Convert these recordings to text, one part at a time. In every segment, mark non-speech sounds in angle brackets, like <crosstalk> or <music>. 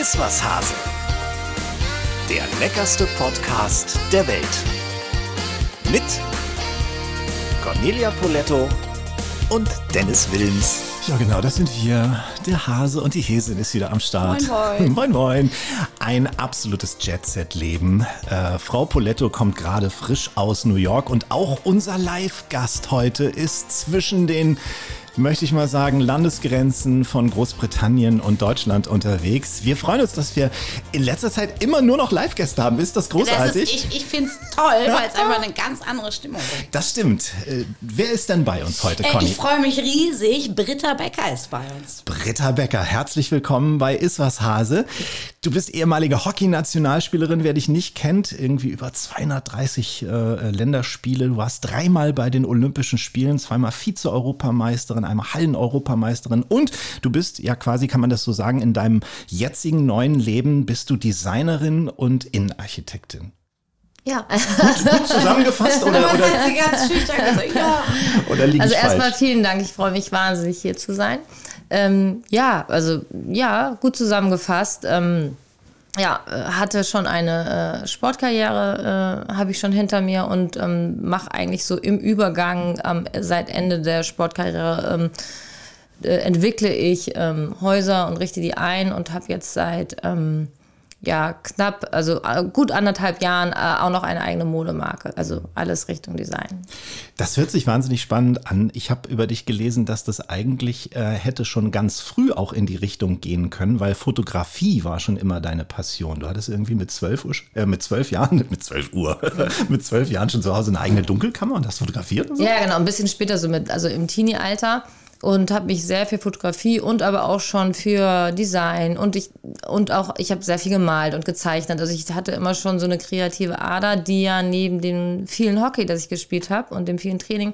Ist was Hase. Der leckerste Podcast der Welt. Mit Cornelia Poletto und Dennis Wilms. Ja, genau, das sind wir. Der Hase und die Häsin ist wieder am Start. Moin, moin. <laughs> moin, moin. Ein absolutes Jet-Set-Leben. Äh, Frau Poletto kommt gerade frisch aus New York und auch unser Live-Gast heute ist zwischen den möchte ich mal sagen, Landesgrenzen von Großbritannien und Deutschland unterwegs. Wir freuen uns, dass wir in letzter Zeit immer nur noch Live-Gäste haben. Ist das großartig? Das ist, ich ich finde es toll, weil es einfach eine ganz andere Stimmung gibt. Das stimmt. Äh, wer ist denn bei uns heute, Äh, Conny? ich freue mich riesig. Britta Becker ist bei uns. Britta Becker, herzlich willkommen bei Iswas Hase. Du bist ehemalige Hockey-Nationalspielerin, wer dich nicht kennt, irgendwie über 230 äh, Länderspiele. Du warst dreimal bei den Olympischen Spielen, zweimal Vize-Europameisterin, einmal Hallen-Europameisterin und du bist, ja quasi kann man das so sagen, in deinem jetzigen neuen Leben bist du Designerin und Innenarchitektin. Ja. Gut zusammengefasst oder, oder, Sie ganz schüchtern gesagt, ja. oder liege Also erstmal vielen Dank. Ich freue mich wahnsinnig hier zu sein. Ähm, ja, also ja, gut zusammengefasst. Ähm, ja, äh, hatte schon eine äh, Sportkarriere, äh, habe ich schon hinter mir und ähm, mache eigentlich so im Übergang ähm, seit Ende der Sportkarriere ähm, äh, entwickle ich ähm, Häuser und richte die ein und habe jetzt seit ähm, ja knapp, also äh, gut anderthalb Jahren äh, auch noch eine eigene Modemarke. Also alles Richtung Design. Das hört sich wahnsinnig spannend an. Ich habe über dich gelesen, dass das eigentlich äh, hätte schon ganz früh auch in die Richtung gehen können, weil Fotografie war schon immer deine Passion. Du hattest irgendwie mit zwölf Uhr, äh, mit zwölf Jahren, <laughs> mit zwölf Uhr, <laughs> mit zwölf Jahren schon zu Hause eine eigene Dunkelkammer und hast fotografiert und so? Ja, genau, ein bisschen später so mit, also im Teenie-Alter und habe mich sehr für Fotografie und aber auch schon für Design und ich und auch ich habe sehr viel gemalt und gezeichnet. Also ich hatte immer schon so eine kreative Ader, die ja neben dem vielen Hockey, das ich gespielt habe und dem vielen Training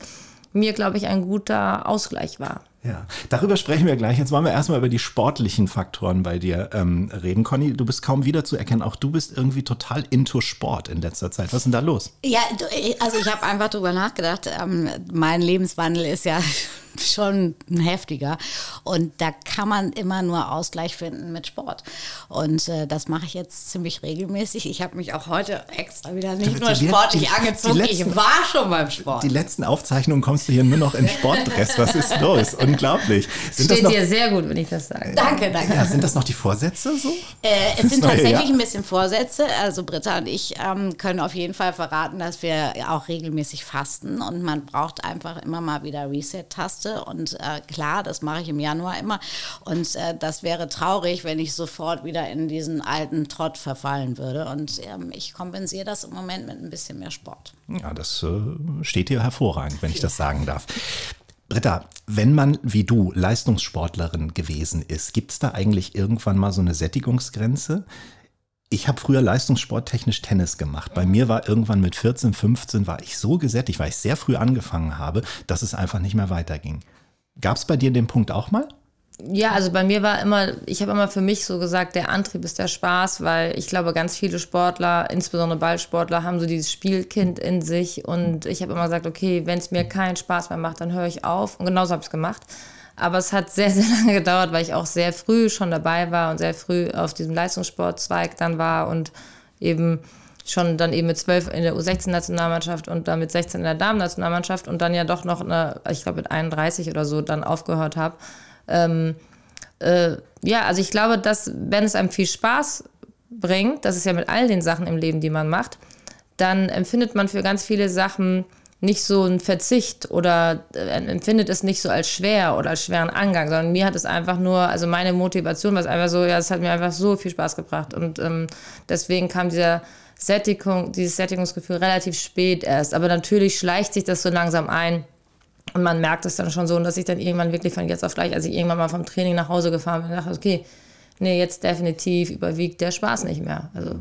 mir glaube ich ein guter Ausgleich war. Ja, darüber sprechen wir gleich. Jetzt wollen wir erstmal über die sportlichen Faktoren bei dir ähm, reden. Conny, du bist kaum wiederzuerkennen. Auch du bist irgendwie total into Sport in letzter Zeit. Was ist denn da los? Ja, du, also ich habe einfach drüber nachgedacht. Ähm, mein Lebenswandel ist ja schon ein heftiger und da kann man immer nur Ausgleich finden mit Sport und äh, das mache ich jetzt ziemlich regelmäßig. Ich habe mich auch heute extra wieder nicht Die- nur sportlich die- angezogen, die letzten- ich war schon beim Sport. Die letzten Aufzeichnungen kommst du hier nur noch in Sportdress. Was ist los? Unglaublich. Sind das Steht noch, dir sehr gut, wenn ich das sage. Danke, danke. ja, sind das noch die Vorsätze so? Äh, es sind <laughs> neue tatsächlich Jahr? ein bisschen Vorsätze. Also Britta und ich ähm, können auf jeden Fall verraten, dass wir auch regelmäßig fasten und man braucht einfach immer mal wieder Reset-Taste. Und äh, klar, das mache ich im Januar immer. Und äh, das wäre traurig, wenn ich sofort wieder in diesen alten Trott verfallen würde. Und ähm, ich kompensiere das im Moment mit ein bisschen mehr Sport. Ja, das äh, steht dir hervorragend, wenn ich das sagen darf. Britta, wenn man wie du Leistungssportlerin gewesen ist, gibt es da eigentlich irgendwann mal so eine Sättigungsgrenze? Ich habe früher leistungssporttechnisch Tennis gemacht. Bei mir war irgendwann mit 14, 15 war ich so gesättigt, weil ich sehr früh angefangen habe, dass es einfach nicht mehr weiterging. Gab es bei dir den Punkt auch mal? Ja, also bei mir war immer, ich habe immer für mich so gesagt, der Antrieb ist der Spaß, weil ich glaube, ganz viele Sportler, insbesondere Ballsportler, haben so dieses Spielkind in sich und ich habe immer gesagt, okay, wenn es mir keinen Spaß mehr macht, dann höre ich auf und genauso habe ich es gemacht. Aber es hat sehr, <laughs> sehr lange gedauert, weil ich auch sehr früh schon dabei war und sehr früh auf diesem Leistungssportzweig dann war und eben schon dann eben mit 12 in der U16-Nationalmannschaft und dann mit 16 in der Damen-Nationalmannschaft und dann ja doch noch, eine, ich glaube mit 31 oder so, dann aufgehört habe. Ähm, äh, ja, also ich glaube, dass wenn es einem viel Spaß bringt, das ist ja mit all den Sachen im Leben, die man macht, dann empfindet man für ganz viele Sachen nicht so einen Verzicht oder äh, empfindet es nicht so als schwer oder als schweren Angang, sondern mir hat es einfach nur, also meine Motivation war es einfach so, ja, es hat mir einfach so viel Spaß gebracht. Und ähm, deswegen kam dieser Sättigung, dieses Sättigungsgefühl relativ spät erst, aber natürlich schleicht sich das so langsam ein. Und man merkt es dann schon so, dass ich dann irgendwann wirklich von jetzt auf gleich, als ich irgendwann mal vom Training nach Hause gefahren bin, dachte, okay, nee, jetzt definitiv überwiegt der Spaß nicht mehr. Also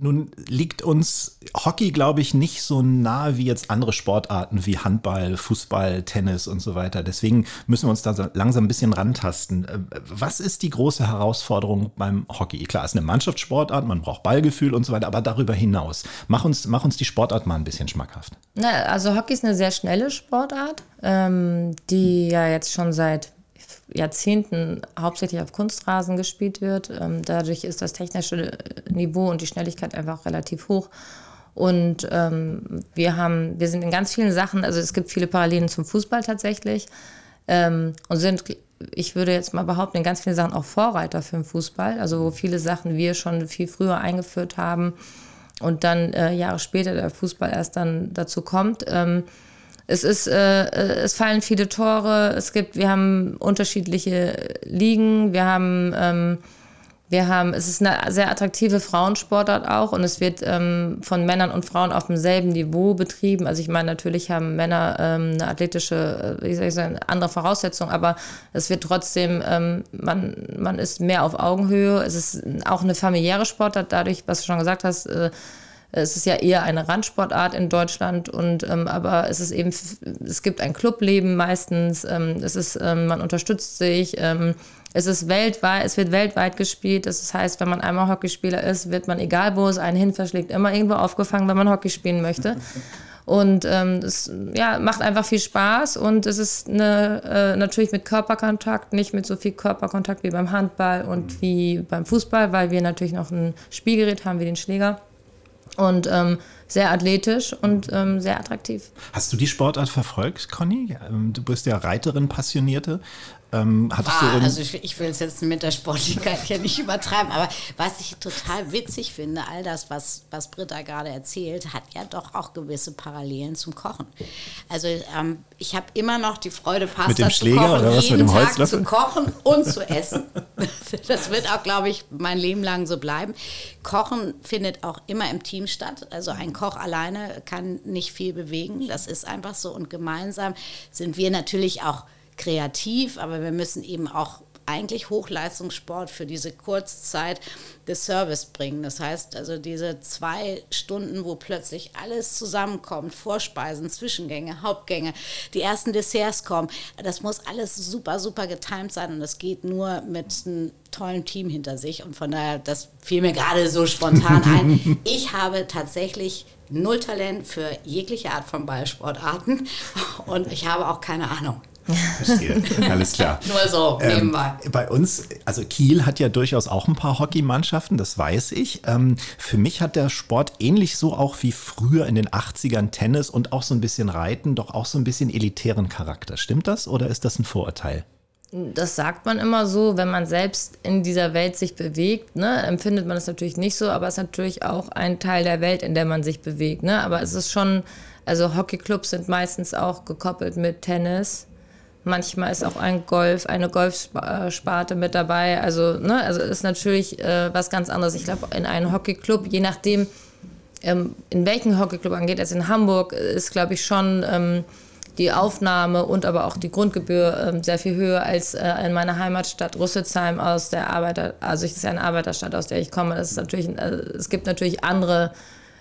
Nun liegt uns Hockey, glaube ich, nicht so nahe wie jetzt andere Sportarten wie Handball, Fußball, Tennis und so weiter. Deswegen müssen wir uns da langsam ein bisschen rantasten. Äh, Was ist die große Herausforderung beim Hockey? Klar, es ist eine Mannschaftssportart, man braucht Ballgefühl und so weiter, aber darüber hinaus. Mach uns, mach uns die Sportart mal ein bisschen schmackhaft. Na, also Hockey ist eine sehr schnelle Sportart, ähm, die ja jetzt schon seit Jahrzehnten hauptsächlich auf Kunstrasen gespielt wird. Ähm, dadurch ist das technische Niveau und die Schnelligkeit einfach relativ hoch. Und ähm, wir haben, wir sind in ganz vielen Sachen, also es gibt viele Parallelen zum Fußball tatsächlich ähm, und sind, ich würde jetzt mal behaupten, in ganz vielen Sachen auch Vorreiter für den Fußball. Also wo viele Sachen wir schon viel früher eingeführt haben und dann äh, Jahre später der Fußball erst dann dazu kommt. Ähm, es ist, äh, es fallen viele Tore. Es gibt, wir haben unterschiedliche Ligen. Wir haben ähm, wir haben, es ist eine sehr attraktive Frauensportart auch und es wird ähm, von Männern und Frauen auf demselben Niveau betrieben. Also ich meine, natürlich haben Männer ähm, eine athletische, äh, wie soll ich sagen, andere Voraussetzung, aber es wird trotzdem, ähm, man, man ist mehr auf Augenhöhe. Es ist auch eine familiäre Sportart, dadurch, was du schon gesagt hast, äh, es ist ja eher eine Randsportart in Deutschland und ähm, aber es ist eben, es gibt ein Clubleben meistens, ähm, es ist, ähm, man unterstützt sich, ähm, es ist weltweit, es wird weltweit gespielt. Das heißt, wenn man einmal Hockeyspieler ist, wird man, egal wo es einen hin verschlägt, immer irgendwo aufgefangen, wenn man Hockey spielen möchte. <laughs> Und ähm, es ja, macht einfach viel Spaß und es ist eine, äh, natürlich mit Körperkontakt, nicht mit so viel Körperkontakt wie beim Handball und wie beim Fußball, weil wir natürlich noch ein Spielgerät haben wie den Schläger. Und ähm, sehr athletisch und ähm, sehr attraktiv. Hast du die Sportart verfolgt, Conny? Ähm, du bist ja Reiterin, Passionierte. Ähm, ah, also ich, ich will es jetzt mit der Sportlichkeit hier nicht übertreiben, aber was ich total witzig finde, all das, was, was Britta gerade erzählt, hat ja doch auch gewisse Parallelen zum Kochen. Also ähm, ich habe immer noch die Freude, Pasta mit dem Schläger, zu kochen, oder was, jeden mit dem Tag zu kochen und zu essen. <laughs> Das wird auch, glaube ich, mein Leben lang so bleiben. Kochen findet auch immer im Team statt. Also ein Koch alleine kann nicht viel bewegen. Das ist einfach so. Und gemeinsam sind wir natürlich auch kreativ, aber wir müssen eben auch eigentlich Hochleistungssport für diese Kurzzeit des Service bringen. Das heißt also diese zwei Stunden, wo plötzlich alles zusammenkommt, Vorspeisen, Zwischengänge, Hauptgänge, die ersten Desserts kommen, das muss alles super, super getimt sein und das geht nur mit einem tollen Team hinter sich und von daher, das fiel mir gerade so spontan ein. <laughs> Ich habe tatsächlich null Talent für jegliche Art von Ballsportarten und ich habe auch keine Ahnung. Verstehe, <laughs> alles klar. Nur so, ähm, nebenbei. Ähm, bei uns, also Kiel hat ja durchaus auch ein paar Hockeymannschaften, das weiß ich. Ähm, für mich hat der Sport ähnlich so auch wie früher in den 80ern Tennis und auch so ein bisschen Reiten, doch auch so ein bisschen elitären Charakter. Stimmt das oder ist das ein Vorurteil? Das sagt man immer so, wenn man selbst in dieser Welt sich bewegt, ne, empfindet man es natürlich nicht so, aber es ist natürlich auch ein Teil der Welt, in der man sich bewegt. Ne? Aber es ist schon, also Hockeyclubs sind meistens auch gekoppelt mit Tennis Manchmal ist auch ein Golf, eine Golfsparte mit dabei. Also, ne, also ist natürlich äh, was ganz anderes. Ich glaube, in einem Hockeyclub, je nachdem, ähm, in welchen Hockeyclub angeht, also in Hamburg ist, glaube ich, schon ähm, die Aufnahme und aber auch die Grundgebühr ähm, sehr viel höher als äh, in meiner Heimatstadt Rüsselsheim aus der Arbeiter, also es ist ja eine Arbeiterstadt, aus der ich komme. Das ist natürlich, äh, es gibt natürlich andere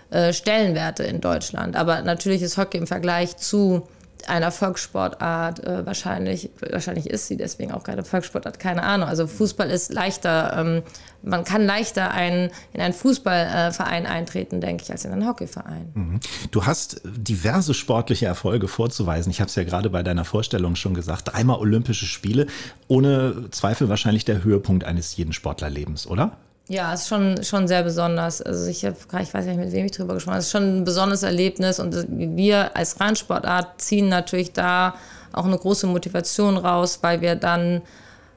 äh, Stellenwerte in Deutschland, aber natürlich ist Hockey im Vergleich zu einer Volkssportart äh, wahrscheinlich, wahrscheinlich ist sie deswegen auch keine Volkssportart, keine Ahnung. Also Fußball ist leichter, ähm, man kann leichter ein, in einen Fußballverein äh, eintreten, denke ich, als in einen Hockeyverein. Mhm. Du hast diverse sportliche Erfolge vorzuweisen. Ich habe es ja gerade bei deiner Vorstellung schon gesagt, dreimal Olympische Spiele, ohne Zweifel wahrscheinlich der Höhepunkt eines jeden Sportlerlebens, oder? Ja, ist schon, schon sehr besonders. Also ich, hab, ich weiß nicht, mit wem ich drüber gesprochen habe. Es ist schon ein besonderes Erlebnis und wir als Randsportart ziehen natürlich da auch eine große Motivation raus, weil wir dann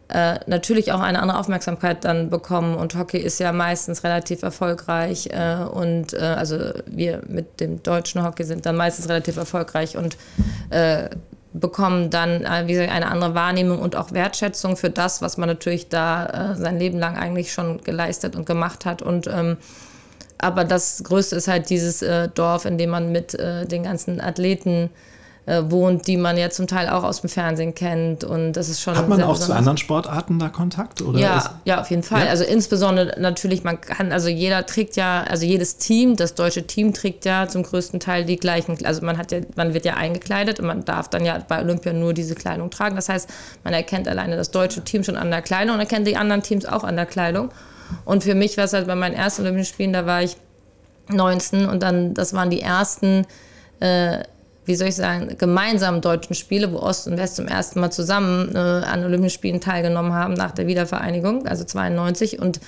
äh, natürlich auch eine andere Aufmerksamkeit dann bekommen und Hockey ist ja meistens relativ erfolgreich äh, und äh, also wir mit dem deutschen Hockey sind dann meistens relativ erfolgreich und äh, bekommen dann äh, wie gesagt, eine andere Wahrnehmung und auch Wertschätzung für das, was man natürlich da äh, sein Leben lang eigentlich schon geleistet und gemacht hat. Und ähm, aber das Größte ist halt dieses äh, Dorf, in dem man mit äh, den ganzen Athleten äh, wohnt, die man ja zum Teil auch aus dem Fernsehen kennt. Und das ist schon. Hat man auch zu anderen Sportarten da Kontakt? Oder ja, ja, auf jeden Fall. Ja? Also insbesondere natürlich, man kann, also jeder trägt ja, also jedes Team, das deutsche Team trägt ja zum größten Teil die gleichen, also man hat ja, man wird ja eingekleidet und man darf dann ja bei Olympia nur diese Kleidung tragen. Das heißt, man erkennt alleine das deutsche Team schon an der Kleidung und erkennt die anderen Teams auch an der Kleidung. Und für mich war es halt bei meinen ersten Olympischen Spielen, da war ich 19 und dann, das waren die ersten äh, wie soll ich sagen, gemeinsamen deutschen Spiele, wo Ost und West zum ersten Mal zusammen äh, an Olympischen Spielen teilgenommen haben nach der Wiedervereinigung, also 92. Und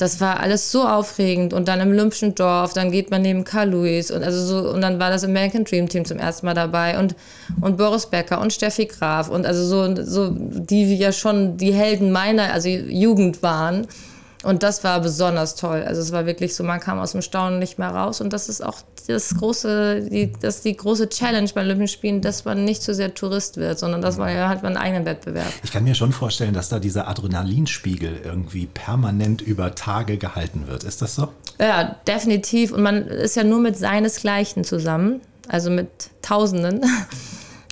das war alles so aufregend. Und dann im Olympischen Dorf, dann geht man neben Carl Lewis und also so, und dann war das American Dream Team zum ersten Mal dabei und, und Boris Becker und Steffi Graf und also so, so, die ja schon die Helden meiner, also Jugend waren. Und das war besonders toll. Also es war wirklich so, man kam aus dem Staunen nicht mehr raus. Und das ist auch das große, die, das ist die große Challenge bei Olympischen Spielen, dass man nicht zu so sehr Tourist wird, sondern dass man ja halt einen eigenen Wettbewerb. Ich kann mir schon vorstellen, dass da dieser Adrenalinspiegel irgendwie permanent über Tage gehalten wird. Ist das so? Ja, definitiv. Und man ist ja nur mit seinesgleichen zusammen, also mit Tausenden. <laughs>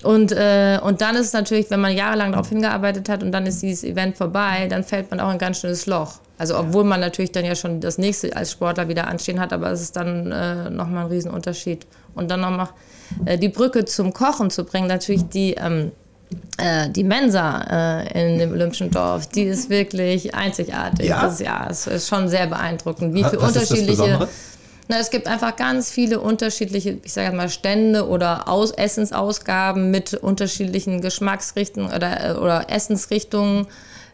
Und, äh, und dann ist es natürlich, wenn man jahrelang darauf hingearbeitet hat und dann ist dieses Event vorbei, dann fällt man auch in ein ganz schönes Loch. Also obwohl man natürlich dann ja schon das nächste als Sportler wieder anstehen hat, aber es ist dann äh, nochmal ein Riesenunterschied. Und dann nochmal äh, die Brücke zum Kochen zu bringen, natürlich die, ähm, äh, die Mensa äh, in dem Olympischen Dorf, die ist wirklich einzigartig. Ja, das, ja es ist schon sehr beeindruckend, wie viele unterschiedliche... Na, es gibt einfach ganz viele unterschiedliche, ich sage mal, Stände oder Aus Essensausgaben mit unterschiedlichen Geschmacksrichtungen oder, äh, oder Essensrichtungen.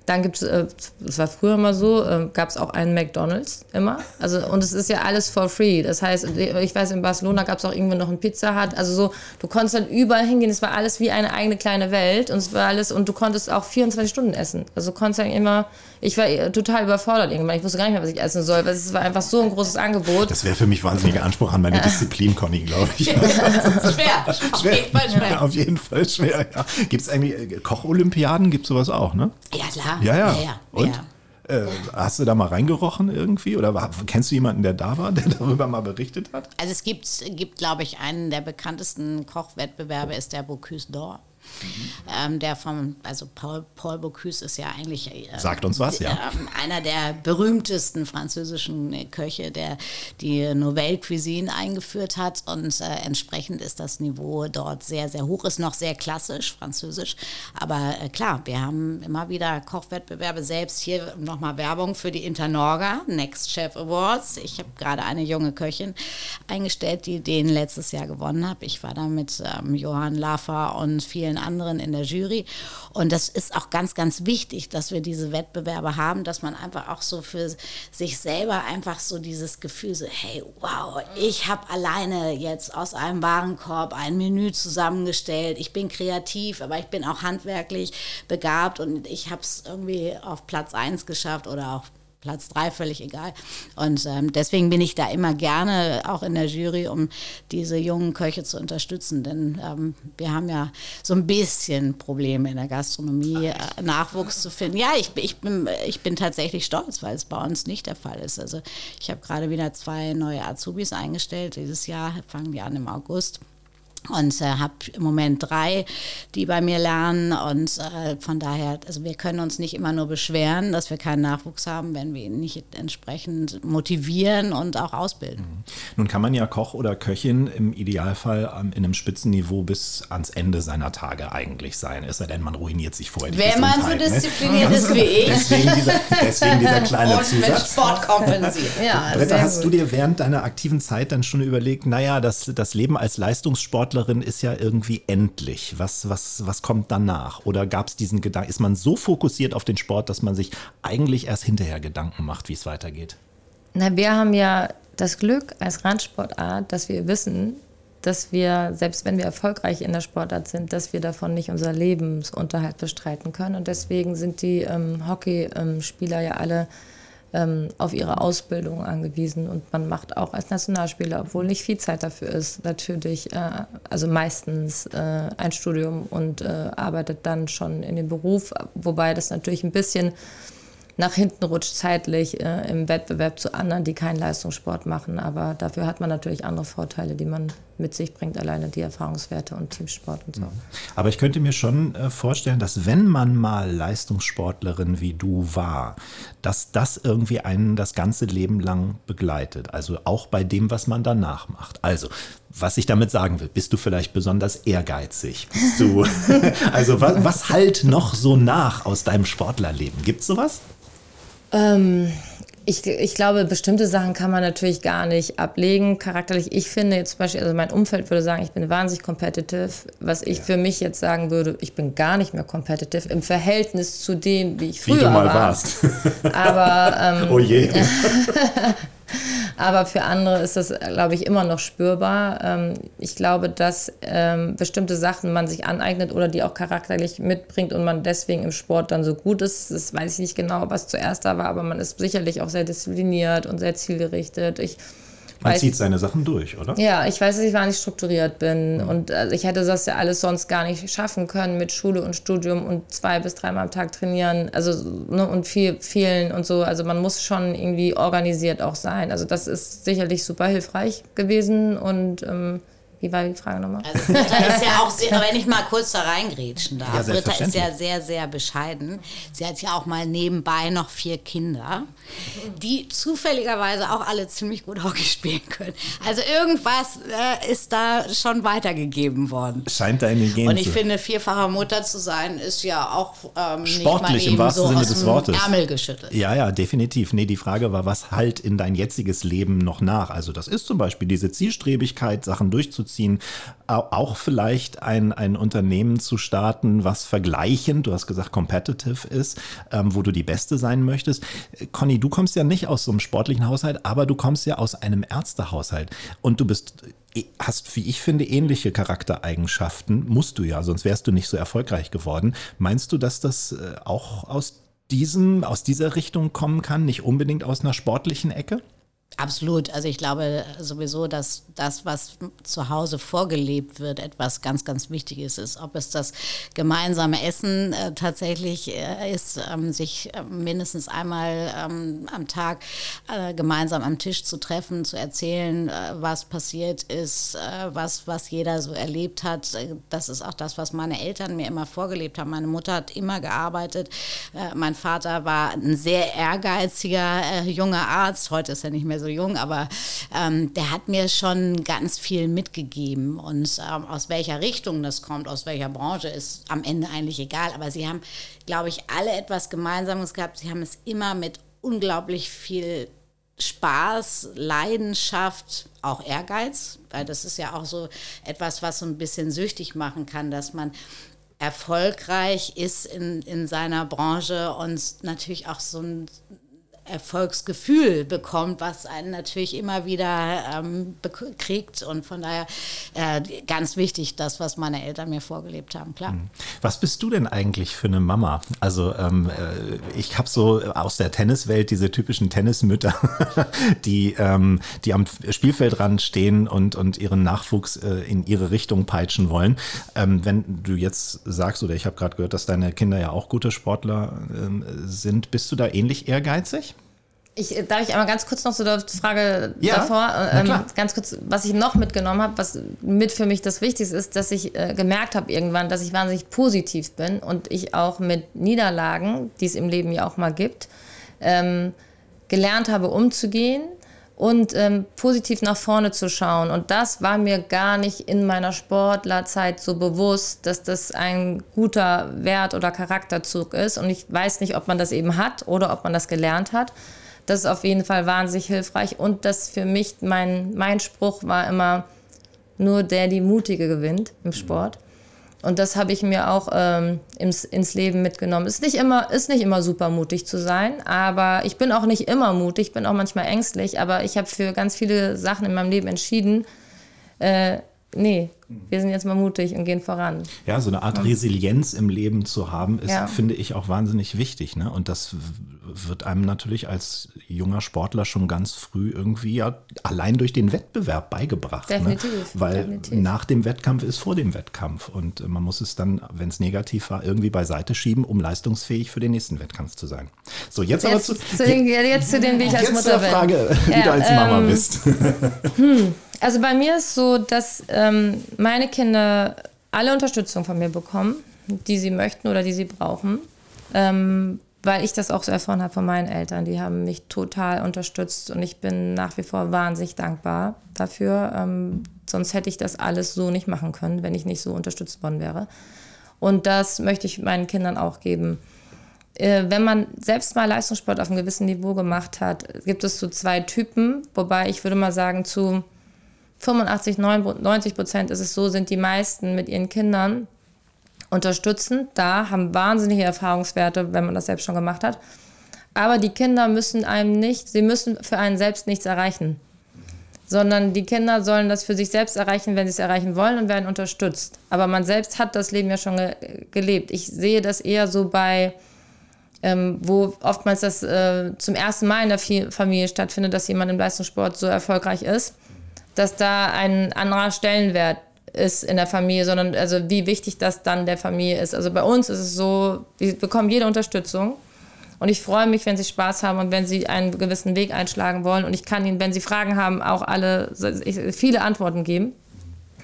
Dann gibt es, äh, das war früher mal so, äh, gab es auch einen McDonalds immer. Also, und es ist ja alles for free. Das heißt, ich weiß, in Barcelona gab es auch irgendwo noch einen Pizza Hut. Also so, du konntest dann überall hingehen. Es war alles wie eine eigene kleine Welt. Und es war alles, und du konntest auch 24 Stunden essen. Also du konntest dann immer, ich war total überfordert irgendwann. Ich wusste gar nicht mehr, was ich essen soll, weil es war einfach so ein großes Angebot. Das wäre für mich wahnsinniger Anspruch an meine Disziplin, Conny, glaube ich. <laughs> schwer. Auf jeden Fall schwer. Auf jeden Fall schwer, ja. Gibt es eigentlich äh, Kocholympiaden? Gibt es sowas auch, ne? Ja, klar. Ja, ja. ja, ja. Und? Ja. Äh, hast du da mal reingerochen irgendwie? Oder war, kennst du jemanden, der da war, der <laughs> darüber mal berichtet hat? Also es gibt, gibt glaube ich, einen der bekanntesten Kochwettbewerbe ist der Bocuse d'Or. Ähm, der vom, also Paul, Paul Bocuse ist ja eigentlich äh, Sagt uns was, ja. äh, einer der berühmtesten französischen äh, Köche, der die Nouvelle Cuisine eingeführt hat und äh, entsprechend ist das Niveau dort sehr, sehr hoch, ist noch sehr klassisch, französisch, aber äh, klar, wir haben immer wieder Kochwettbewerbe, selbst hier nochmal Werbung für die Internorga, Next Chef Awards. Ich habe gerade eine junge Köchin eingestellt, die den letztes Jahr gewonnen hat. Ich war da mit ähm, Johann Laffer und vielen anderen in der Jury. Und das ist auch ganz, ganz wichtig, dass wir diese Wettbewerbe haben, dass man einfach auch so für sich selber einfach so dieses Gefühl so, hey, wow, ich habe alleine jetzt aus einem Warenkorb ein Menü zusammengestellt. Ich bin kreativ, aber ich bin auch handwerklich begabt und ich habe es irgendwie auf Platz 1 geschafft oder auch Platz drei, völlig egal. Und ähm, deswegen bin ich da immer gerne auch in der Jury, um diese jungen Köche zu unterstützen. Denn ähm, wir haben ja so ein bisschen Probleme in der Gastronomie, äh, Nachwuchs zu finden. Ja, ich, ich, bin, ich bin tatsächlich stolz, weil es bei uns nicht der Fall ist. Also ich habe gerade wieder zwei neue Azubis eingestellt. Dieses Jahr fangen die an im August und äh, habe im Moment drei, die bei mir lernen und äh, von daher, also wir können uns nicht immer nur beschweren, dass wir keinen Nachwuchs haben, wenn wir ihn nicht entsprechend motivieren und auch ausbilden. Mhm. Nun kann man ja Koch oder Köchin im Idealfall ähm, in einem Spitzenniveau bis ans Ende seiner Tage eigentlich sein, es sei denn, man ruiniert sich vorher Wenn man so ne? diszipliniert ne? ist wie <laughs> ich. Deswegen dieser, deswegen dieser kleine und Zusatz. mit Sport kompensiert. Ja, Britta, hast gut. du dir während deiner aktiven Zeit dann schon überlegt, naja, das, das Leben als Leistungssportlerin ist ja irgendwie endlich. Was, was, was kommt danach? Oder gab es diesen Gedanken, ist man so fokussiert auf den Sport, dass man sich eigentlich erst hinterher Gedanken macht, wie es weitergeht? Na, wir haben ja das Glück als Randsportart, dass wir wissen, dass wir, selbst wenn wir erfolgreich in der Sportart sind, dass wir davon nicht unser Lebensunterhalt bestreiten können. Und deswegen sind die ähm, Hockeyspieler ja alle ähm, auf ihre Ausbildung angewiesen. Und man macht auch als Nationalspieler, obwohl nicht viel Zeit dafür ist, natürlich, äh, also meistens äh, ein Studium und äh, arbeitet dann schon in dem Beruf, wobei das natürlich ein bisschen nach hinten rutscht zeitlich äh, im Wettbewerb zu anderen, die keinen Leistungssport machen. Aber dafür hat man natürlich andere Vorteile, die man mit sich bringt, alleine die Erfahrungswerte und Teamsport und so. Aber ich könnte mir schon äh, vorstellen, dass wenn man mal Leistungssportlerin wie du war, dass das irgendwie einen das ganze Leben lang begleitet. Also auch bei dem, was man danach macht. Also, was ich damit sagen will, bist du vielleicht besonders ehrgeizig? Bist du, <laughs> also was, was halt noch so nach aus deinem Sportlerleben? Gibt es sowas? Ähm, Ich, ich glaube, bestimmte Sachen kann man natürlich gar nicht ablegen. Charakterlich, ich finde jetzt zum Beispiel, also mein Umfeld würde sagen, ich bin wahnsinnig competitive. Was ich ja. für mich jetzt sagen würde, ich bin gar nicht mehr competitive im Verhältnis zu dem, wie ich früher war. Wie du mal war. warst. Aber, ähm, <laughs> oh je. <laughs> Aber für andere ist das, glaube ich, immer noch spürbar. Ähm, ich glaube, dass ähm, bestimmte Sachen man sich aneignet oder die auch charakterlich mitbringt und man deswegen im Sport dann so gut ist. Das weiß ich nicht genau, was zuerst da war, aber man ist sicherlich auch sehr diszipliniert und sehr zielgerichtet. Ich man weiß, zieht seine Sachen durch, oder? Ja, ich weiß, dass ich wahnsinnig strukturiert bin mhm. und also ich hätte das ja alles sonst gar nicht schaffen können mit Schule und Studium und zwei bis dreimal am Tag trainieren, also ne, und viel vielen und so. Also man muss schon irgendwie organisiert auch sein. Also das ist sicherlich super hilfreich gewesen und ähm, wie war die Frage nochmal? Also Britta ist ja auch sehr, wenn ich mal kurz da reingrätschen darf. Ja, Britta ist ja sehr, sehr bescheiden. Sie hat ja auch mal nebenbei noch vier Kinder, die zufälligerweise auch alle ziemlich gut Hockey spielen können. Also irgendwas äh, ist da schon weitergegeben worden. Scheint da in den Genen Und ich finde, vierfacher Mutter zu sein, ist ja auch ähm, sportlich im wahrsten so Sinne des Wortes. Ärmel geschüttelt. Ja, ja, definitiv. Nee, die Frage war, was halt in dein jetziges Leben noch nach? Also das ist zum Beispiel diese Zielstrebigkeit, Sachen durchzuziehen nachvollziehen, auch vielleicht ein, ein Unternehmen zu starten, was vergleichend, du hast gesagt, competitive ist, ähm, wo du die Beste sein möchtest. Conny, du kommst ja nicht aus so einem sportlichen Haushalt, aber du kommst ja aus einem Ärztehaushalt und du bist hast, wie ich finde, ähnliche Charaktereigenschaften. Musst du ja, sonst wärst du nicht so erfolgreich geworden. Meinst du, dass das äh, auch aus diesem, aus dieser Richtung kommen kann, nicht unbedingt aus einer sportlichen Ecke? Absolut. Also ich glaube sowieso, dass das, was zu Hause vorgelebt wird, etwas ganz, ganz Wichtiges ist. Ob es das gemeinsame Essen äh, tatsächlich äh, ist, ähm, sich äh, mindestens einmal ähm, am Tag äh, gemeinsam am Tisch zu treffen, zu erzählen, äh, was passiert ist, äh, was, was jeder so erlebt hat. Das ist auch das, was meine Eltern mir immer vorgelebt haben. Meine Mutter hat immer gearbeitet. mein Vater war ein sehr ehrgeiziger junger Arzt. Heute ist er nicht mehr so so jung, aber ähm, der hat mir schon ganz viel mitgegeben. Und ähm, aus welcher Richtung das kommt, aus welcher Branche, ist am Ende eigentlich egal. Aber sie haben, glaube ich, alle etwas Gemeinsames gehabt. Sie haben es immer mit unglaublich viel Spaß, Leidenschaft, auch Ehrgeiz, weil das ist ja auch so etwas, was so ein bisschen süchtig machen kann, dass man erfolgreich ist in, in seiner Branche und natürlich auch so ein Erfolgsgefühl bekommt, was einen natürlich immer wieder ähm, kriegt. Und von daher äh, ganz wichtig, das, was meine Eltern mir vorgelebt haben, klar. Hm. Was bist du denn eigentlich für eine Mama? Also ähm, äh, ich habe so aus der Tenniswelt diese typischen Tennismütter, <laughs> die, ähm, die am Spielfeldrand stehen und, und ihren Nachwuchs äh, in ihre Richtung peitschen wollen. Ähm, wenn du jetzt sagst, oder ich habe gerade gehört, dass deine Kinder ja auch gute Sportler ähm, sind, bist du da ähnlich ehrgeizig? Ich, darf ich einmal ganz kurz noch zu der Frage ja, davor, ähm, ganz kurz, was ich noch mitgenommen habe, was mit für mich das Wichtigste ist, dass ich äh, gemerkt habe irgendwann, dass ich wahnsinnig positiv bin und ich auch mit Niederlagen, die es im Leben ja auch mal gibt, ähm, gelernt habe umzugehen und ähm, positiv nach vorne zu schauen. Und das war mir gar nicht in meiner Sportlerzeit so bewusst, dass das ein guter Wert oder Charakterzug ist. Und ich weiß nicht, ob man das eben hat oder ob man das gelernt hat. Das ist auf jeden Fall wahnsinnig hilfreich. Und das für mich, mein, mein Spruch war immer, nur der die Mutige gewinnt im Sport. Und das habe ich mir auch ähm, ins, ins Leben mitgenommen. Ist nicht, immer, ist nicht immer super mutig zu sein, aber ich bin auch nicht immer mutig, bin auch manchmal ängstlich, aber ich habe für ganz viele Sachen in meinem Leben entschieden, äh, nee, wir sind jetzt mal mutig und gehen voran. Ja, so eine Art Resilienz im Leben zu haben, ist, ja. finde ich, auch wahnsinnig wichtig. Ne? Und das wird einem natürlich als junger Sportler schon ganz früh irgendwie ja allein durch den Wettbewerb beigebracht. Ne? Definitiv. Ne? Weil definitiv. nach dem Wettkampf ist vor dem Wettkampf. Und man muss es dann, wenn es negativ war, irgendwie beiseite schieben, um leistungsfähig für den nächsten Wettkampf zu sein. So, jetzt, jetzt aber zu, zu den, jetzt zu den, wie ich als Mutter bin. Frage, <laughs> wie ja, du als Mama ähm, bist. <laughs> Hm. Also bei mir ist so, dass ähm, meine Kinder alle Unterstützung von mir bekommen, die sie möchten oder die sie brauchen. Ähm, weil ich das auch so erfahren habe von meinen Eltern. Die haben mich total unterstützt und ich bin nach wie vor wahnsinnig dankbar dafür. Ähm, sonst hätte ich das alles so nicht machen können, wenn ich nicht so unterstützt worden wäre. Und das möchte ich meinen Kindern auch geben. äh, wenn man selbst mal Leistungssport auf einem gewissen Niveau gemacht hat, gibt es so zwei Typen, wobei ich würde mal sagen, zu 85, 90 Prozent ist es so, sind die meisten mit ihren Kindern unterstützend da, haben wahnsinnige Erfahrungswerte, wenn man das selbst schon gemacht hat. Aber die Kinder müssen einem nicht, sie müssen für einen selbst nichts erreichen. Sondern die Kinder sollen das für sich selbst erreichen, wenn sie es erreichen wollen und werden unterstützt. Aber man selbst hat das Leben ja schon ge gelebt. Ich sehe das eher so bei, ähm, wo oftmals das äh, zum ersten Mal in der Familie stattfindet, dass jemand im Leistungssport so erfolgreich ist, dass da ein anderer Stellenwert ist in der Familie, sondern also wie wichtig das dann der Familie ist. Also bei uns ist es so, wir bekommen jede Unterstützung. Und ich freue mich, wenn Sie Spaß haben und wenn Sie einen gewissen Weg einschlagen wollen. Und ich kann Ihnen, wenn Sie Fragen haben, auch alle viele Antworten geben.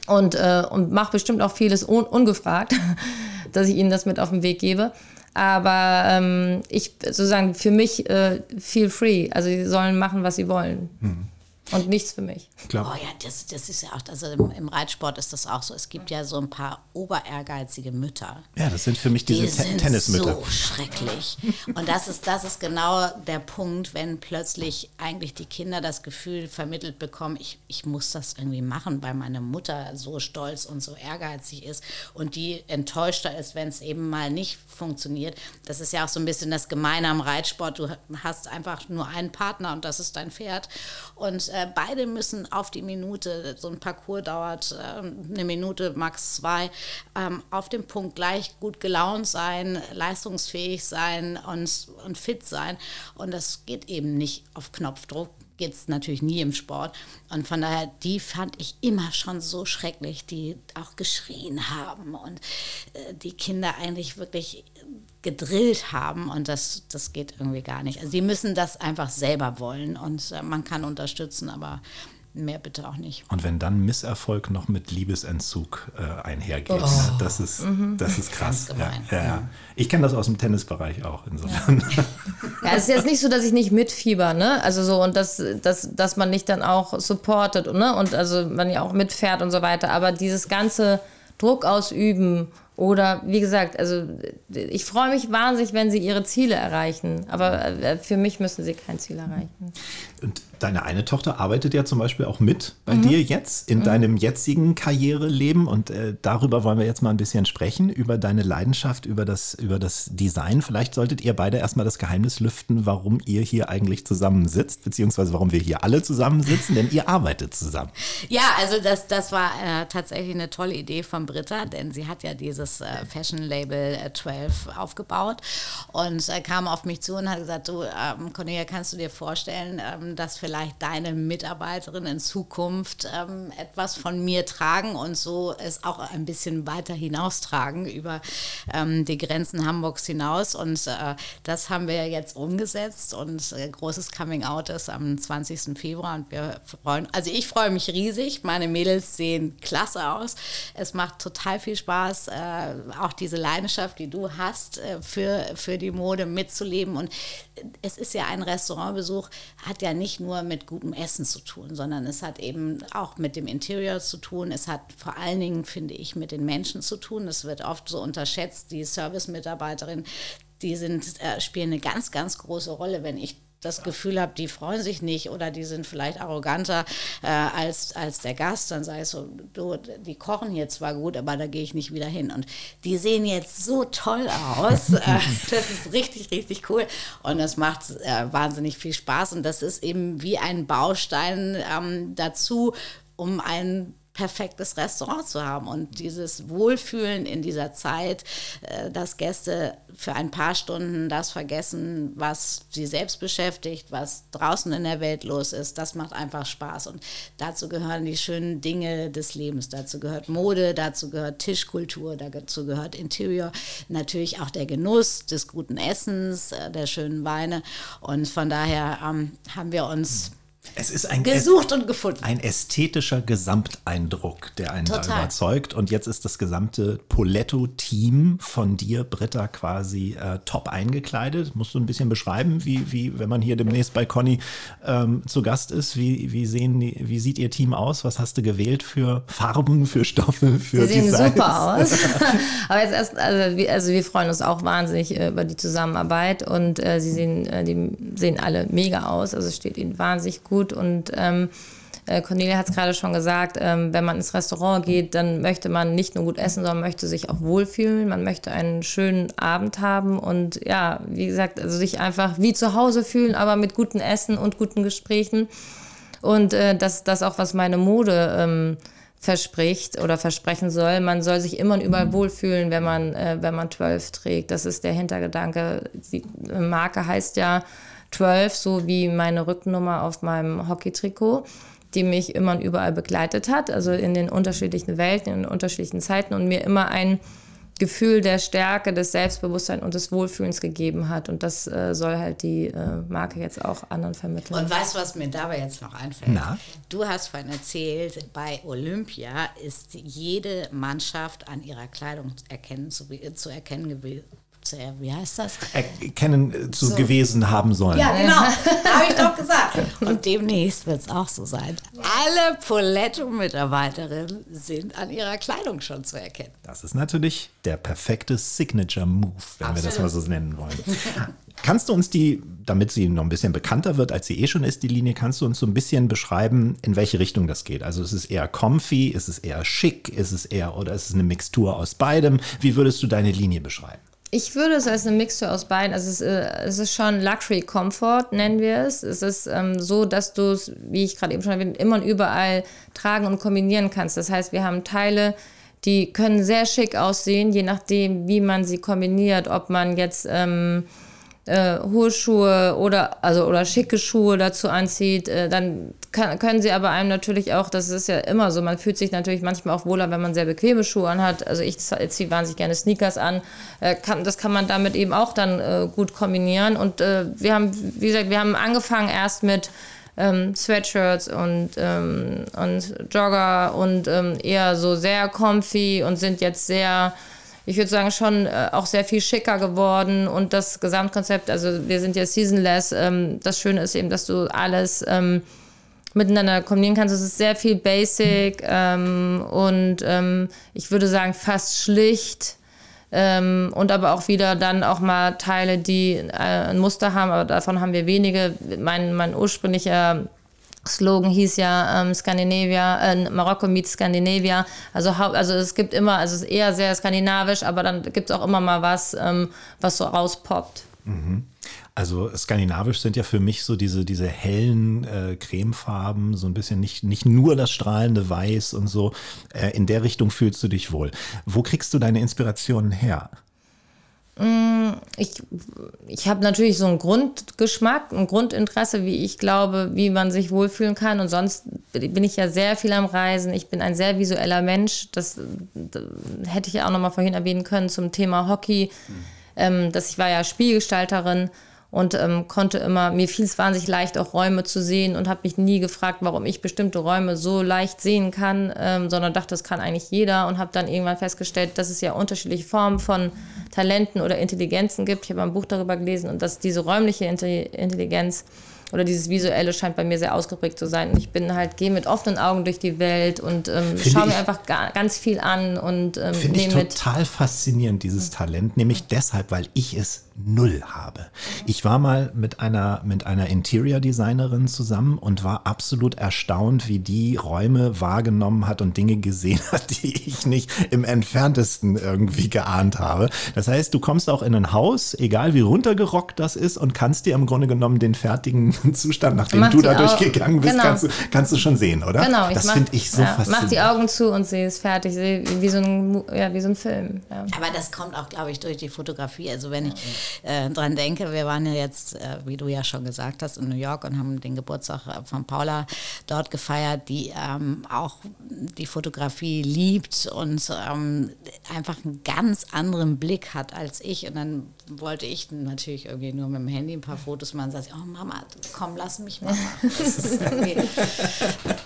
Und, äh, und mache bestimmt auch vieles un ungefragt, <laughs> dass ich Ihnen das mit auf den Weg gebe. Aber ähm, ich sozusagen für mich äh, feel free. Also sie sollen machen, was sie wollen. Mhm. Und nichts für mich. Klar. Oh ja, das, das ist ja auch, also im, im, Reitsport ist das auch so. Es gibt ja so ein paar oberehrgeizige Mütter. Ja, das sind für mich diese die sind Tennismütter. so schrecklich. Und das ist, das ist genau der Punkt, wenn plötzlich eigentlich die Kinder das Gefühl vermittelt bekommen, ich, ich muss das irgendwie machen, weil meine Mutter so stolz und so ehrgeizig ist und die enttäuschter ist, wenn es eben mal nicht funktioniert. Das ist ja auch so ein bisschen das Gemeine am Reitsport. Du hast einfach nur einen Partner und das ist dein Pferd. Und äh, beide müssen auf die Minute, so ein Parcours dauert äh, eine Minute, max zwei, ähm, auf dem Punkt gleich gut gelaunt sein, leistungsfähig sein und, und fit sein. Und das geht eben nicht auf Knopfdruck geht es natürlich nie im Sport. Und von daher, die fand ich immer schon so schrecklich, die auch geschrien haben und äh, die Kinder eigentlich wirklich gedrillt haben und das, das geht irgendwie gar nicht. Also die müssen das einfach selber wollen und äh, man kann unterstützen, aber mehr bitte auch nicht. Und wenn dann Misserfolg noch mit Liebesentzug äh, einhergeht, oh. das, ist, mhm. das ist krass. Ja, ja, ja. Ich kenne das aus dem Tennisbereich auch insofern. Ja. <laughs> ja, es ist jetzt nicht so, dass ich nicht mitfieber, ne? Also so und dass, dass, dass man nicht dann auch supportet, ne? Und also man ja auch mitfährt und so weiter. Aber dieses ganze Druck ausüben oder wie gesagt, also ich freue mich wahnsinnig, wenn sie ihre Ziele erreichen. Aber äh, für mich müssen sie kein Ziel erreichen. Und deine eine Tochter arbeitet ja zum Beispiel auch mit bei mhm. dir jetzt in mhm. deinem jetzigen Karriereleben. Und äh, darüber wollen wir jetzt mal ein bisschen sprechen, über deine Leidenschaft, über das, über das Design. Vielleicht solltet ihr beide erstmal das Geheimnis lüften, warum ihr hier eigentlich zusammensitzt, beziehungsweise warum wir hier alle zusammensitzen, denn ihr arbeitet zusammen. Ja, also das, das war äh, tatsächlich eine tolle Idee von Britta, denn sie hat ja dieses äh, Fashion-Label äh, 12 aufgebaut und äh, kam auf mich zu und hat gesagt, du ähm, Cornelia, kannst du dir vorstellen, ähm, dass vielleicht deine Mitarbeiterinnen in Zukunft ähm, etwas von mir tragen und so es auch ein bisschen weiter hinaustragen über ähm, die Grenzen Hamburgs hinaus und äh, das haben wir jetzt umgesetzt und äh, großes Coming Out ist am 20. Februar und wir freuen, also ich freue mich riesig, meine Mädels sehen klasse aus, es macht total viel Spaß, äh, auch diese Leidenschaft, die du hast, äh, für, für die Mode mitzuleben. Und es ist ja ein Restaurantbesuch, hat ja nicht nur mit gutem Essen zu tun, sondern es hat eben auch mit dem Interior zu tun. Es hat vor allen Dingen, finde ich, mit den Menschen zu tun. Es wird oft so unterschätzt, die Service-Mitarbeiterin, die sind, äh, spielen eine ganz, ganz große Rolle, wenn ich das Gefühl habe, die freuen sich nicht oder die sind vielleicht arroganter äh, als, als der Gast, dann sage ich so, du, die kochen hier zwar gut, aber da gehe ich nicht wieder hin. Und die sehen jetzt so toll aus. <laughs> äh, das ist richtig, richtig cool. Und das macht äh, wahnsinnig viel Spaß. Und das ist eben wie ein Baustein ähm, dazu, um einen perfektes Restaurant zu haben und dieses Wohlfühlen in dieser Zeit, äh, dass Gäste für ein paar Stunden das vergessen, was sie selbst beschäftigt, was draußen in der Welt los ist, das macht einfach Spaß. Und dazu gehören die schönen Dinge des Lebens, dazu gehört Mode, dazu gehört Tischkultur, dazu gehört Interior, natürlich auch der Genuss des guten Essens, äh, der schönen Weine. Und von daher ähm, haben wir uns Es ist ein gesucht und gefunden. Ein ästhetischer Gesamteindruck, der einen Total. da überzeugt. Und jetzt ist das gesamte Poletto-Team von dir, Britta, quasi äh, top eingekleidet. Musst du ein bisschen beschreiben, wie, wie wenn man hier demnächst bei Conny ähm, zu Gast ist, wie, wie, sehen die, wie sieht ihr Team aus? Was hast du gewählt für Farben, für Stoffe, für Sie sehen Designs? super aus. <laughs> <laughs> Aber jetzt erst, also wir, also wir freuen uns auch wahnsinnig äh, über die Zusammenarbeit und äh, sie sehen, äh, die sehen alle mega aus. Also es steht ihnen wahnsinnig gut und ähm, äh, Cornelia hat es gerade schon gesagt, ähm, wenn man ins Restaurant geht, dann möchte man nicht nur gut essen, sondern möchte sich auch wohlfühlen. Man möchte einen schönen Abend haben und ja, wie gesagt, also sich einfach wie zu Hause fühlen, aber mit gutem Essen und guten Gesprächen. Und äh, das ist das auch, was meine Mode ähm, verspricht oder versprechen soll. Man soll sich immer und überall wohlfühlen, wenn man, äh, wenn man 12 trägt. Das ist der Hintergedanke. Die Marke heißt ja 12, so wie meine Rückennummer auf meinem Hockey-Trikot, die mich immer und überall begleitet hat, also in den unterschiedlichen Welten, in den unterschiedlichen Zeiten und mir immer ein Gefühl der Stärke, des Selbstbewusstseins und des Wohlfühlens gegeben hat. Und das äh, soll halt die äh, Marke jetzt auch anderen vermitteln. Und weißt du, was mir dabei jetzt noch einfällt? Na? Du hast vorhin erzählt, bei Olympia ist jede Mannschaft an ihrer Kleidung erkennen, zu, zu erkennen gewesen. Wie heißt das? Erkennen äh, zu gewesen haben sollen. Ja, genau. <laughs> Habe ich doch gesagt. Und demnächst wird es auch so sein. Alle Poletto-Mitarbeiterinnen sind an ihrer Kleidung schon zu erkennen. Das ist natürlich der perfekte Signature-Move, wenn wir das mal so nennen wollen. <laughs> Kannst du uns die, damit sie noch ein bisschen bekannter wird, als sie eh schon ist, die Linie, kannst du uns so ein bisschen beschreiben, in welche Richtung das geht? Also ist es eher comfy, ist es eher schick, ist es eher oder ist es eine Mixtur aus beidem? Wie würdest du deine Linie beschreiben? Ich würde es als eine Mixtur aus beiden, also es ist, äh, es ist schon Luxury Comfort, nennen wir es. Es ist ähm, so, dass du es, wie ich gerade eben schon erwähnt, immer und überall tragen und kombinieren kannst. Das heißt, wir haben Teile, die können sehr schick aussehen, je nachdem, wie man sie kombiniert, ob man jetzt ähm, äh, hohe Schuhe oder also oder schicke Schuhe dazu anzieht, äh, dann kann, können sie aber einem natürlich auch, das ist ja immer so, man fühlt sich natürlich manchmal auch wohler, wenn man sehr bequeme Schuhe anhat. Also ich ziehe wahnsinnig gerne Sneakers an. Äh, kann, das kann man damit eben auch dann äh, gut kombinieren. Und äh, wir haben, wie gesagt, wir haben angefangen erst mit ähm, Sweatshirts und, ähm, und Jogger und ähm, eher so sehr comfy und sind jetzt sehr ich würde sagen, schon äh, auch sehr viel schicker geworden und das Gesamtkonzept, also wir sind ja seasonless. Ähm, das Schöne ist eben, dass du alles ähm, miteinander kombinieren kannst. Es ist sehr viel Basic ähm, und ähm, ich würde sagen fast schlicht. Ähm, und aber auch wieder dann auch mal Teile, die äh, ein Muster haben, aber davon haben wir wenige. Mein, mein ursprünglicher Slogan hieß ja ähm, Scandinavia, äh, Marokko meets Scandinavia. Also, also es gibt immer, also es ist eher sehr skandinavisch, aber dann gibt es auch immer mal was, ähm, was so rauspoppt. Mhm. Also skandinavisch sind ja für mich so diese, diese hellen äh, Cremefarben, so ein bisschen nicht, nicht nur das strahlende Weiß und so. Äh, in der Richtung fühlst du dich wohl. Wo kriegst du deine Inspirationen her? Ich, ich habe natürlich so einen Grundgeschmack, ein Grundinteresse, wie ich glaube, wie man sich wohlfühlen kann. Und sonst bin ich ja sehr viel am Reisen. Ich bin ein sehr visueller Mensch. Das, das hätte ich ja auch noch mal vorhin erwähnen können zum Thema Hockey. Mhm. Ähm, dass ich war ja Spielgestalterin und ähm, konnte immer, mir fiel es wahnsinnig leicht, auch Räume zu sehen und habe mich nie gefragt, warum ich bestimmte Räume so leicht sehen kann, ähm, sondern dachte, das kann eigentlich jeder und habe dann irgendwann festgestellt, dass es ja unterschiedliche Formen von Talenten oder Intelligenzen gibt. Ich habe ein Buch darüber gelesen und dass diese räumliche Intelligenz oder dieses Visuelle scheint bei mir sehr ausgeprägt zu sein. Und ich bin halt, gehe mit offenen Augen durch die Welt und ähm, schaue mir einfach ga, ganz viel an und ähm, Finde ich total faszinierend, dieses Talent, nämlich deshalb, weil ich es null habe. Ich war mal mit einer, mit einer Interior Designerin zusammen und war absolut erstaunt, wie die Räume wahrgenommen hat und Dinge gesehen hat, die ich nicht im entferntesten irgendwie geahnt habe. Das heißt, du kommst auch in ein Haus, egal wie runtergerockt das ist und kannst dir im Grunde genommen den fertigen <laughs> Zustand, nachdem Mach du da durchgegangen bist, genau. kannst, du, kannst du schon sehen, oder? Genau. Das finde ich so ja, faszinierend. Mach die Augen zu und sehe es fertig, wie so ein, ja, wie so ein Film. Ja. Aber das kommt auch, glaube ich, durch die Fotografie. Also wenn ich äh, dran denke, wir waren ja jetzt, äh, wie du ja schon gesagt hast, in New York und haben den Geburtstag äh, von Paula dort gefeiert, die ähm, auch die Fotografie liebt und ähm, einfach einen ganz anderen Blick hat als ich. Und dann wollte ich natürlich irgendwie nur mit dem Handy ein paar Fotos machen und sagte, oh Mama, komm, lass mich mal machen. <laughs>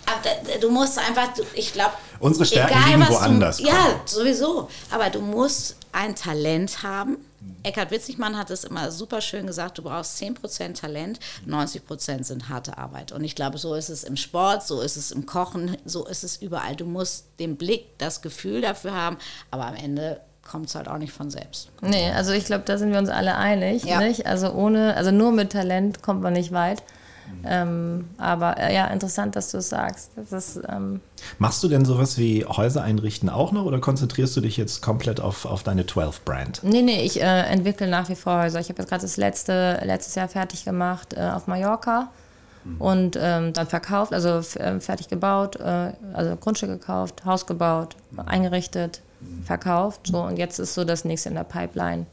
Aber du musst einfach, ich glaube, unsere Stärken egal, liegen woanders. Du, ja, sowieso. Aber du musst ein Talent haben. Eckhard Witzigmann hat es immer super schön gesagt, du brauchst 10% Talent, 90% sind harte Arbeit. Und ich glaube, so ist es im Sport, so ist es im Kochen, so ist es überall. Du musst den Blick, das Gefühl dafür haben, aber am Ende kommt es halt auch nicht von selbst. Nee, also ich glaube, da sind wir uns alle einig. Ja. Nicht? Also ohne, also nur mit Talent kommt man nicht weit. Ähm, aber äh, ja, interessant, dass du es sagst. Ist, ähm Machst du denn sowas wie Häuser einrichten auch noch oder konzentrierst du dich jetzt komplett auf, auf deine 12-Brand? Nee, nee, ich äh, entwickle nach wie vor Häuser. Ich habe jetzt gerade das letzte, letztes Jahr fertig gemacht äh, auf Mallorca mhm. und ähm, dann verkauft, also äh, fertig gebaut, äh, also Grundstück gekauft, Haus gebaut, mhm. eingerichtet, mhm. verkauft. So, und jetzt ist so das nächste in der Pipeline.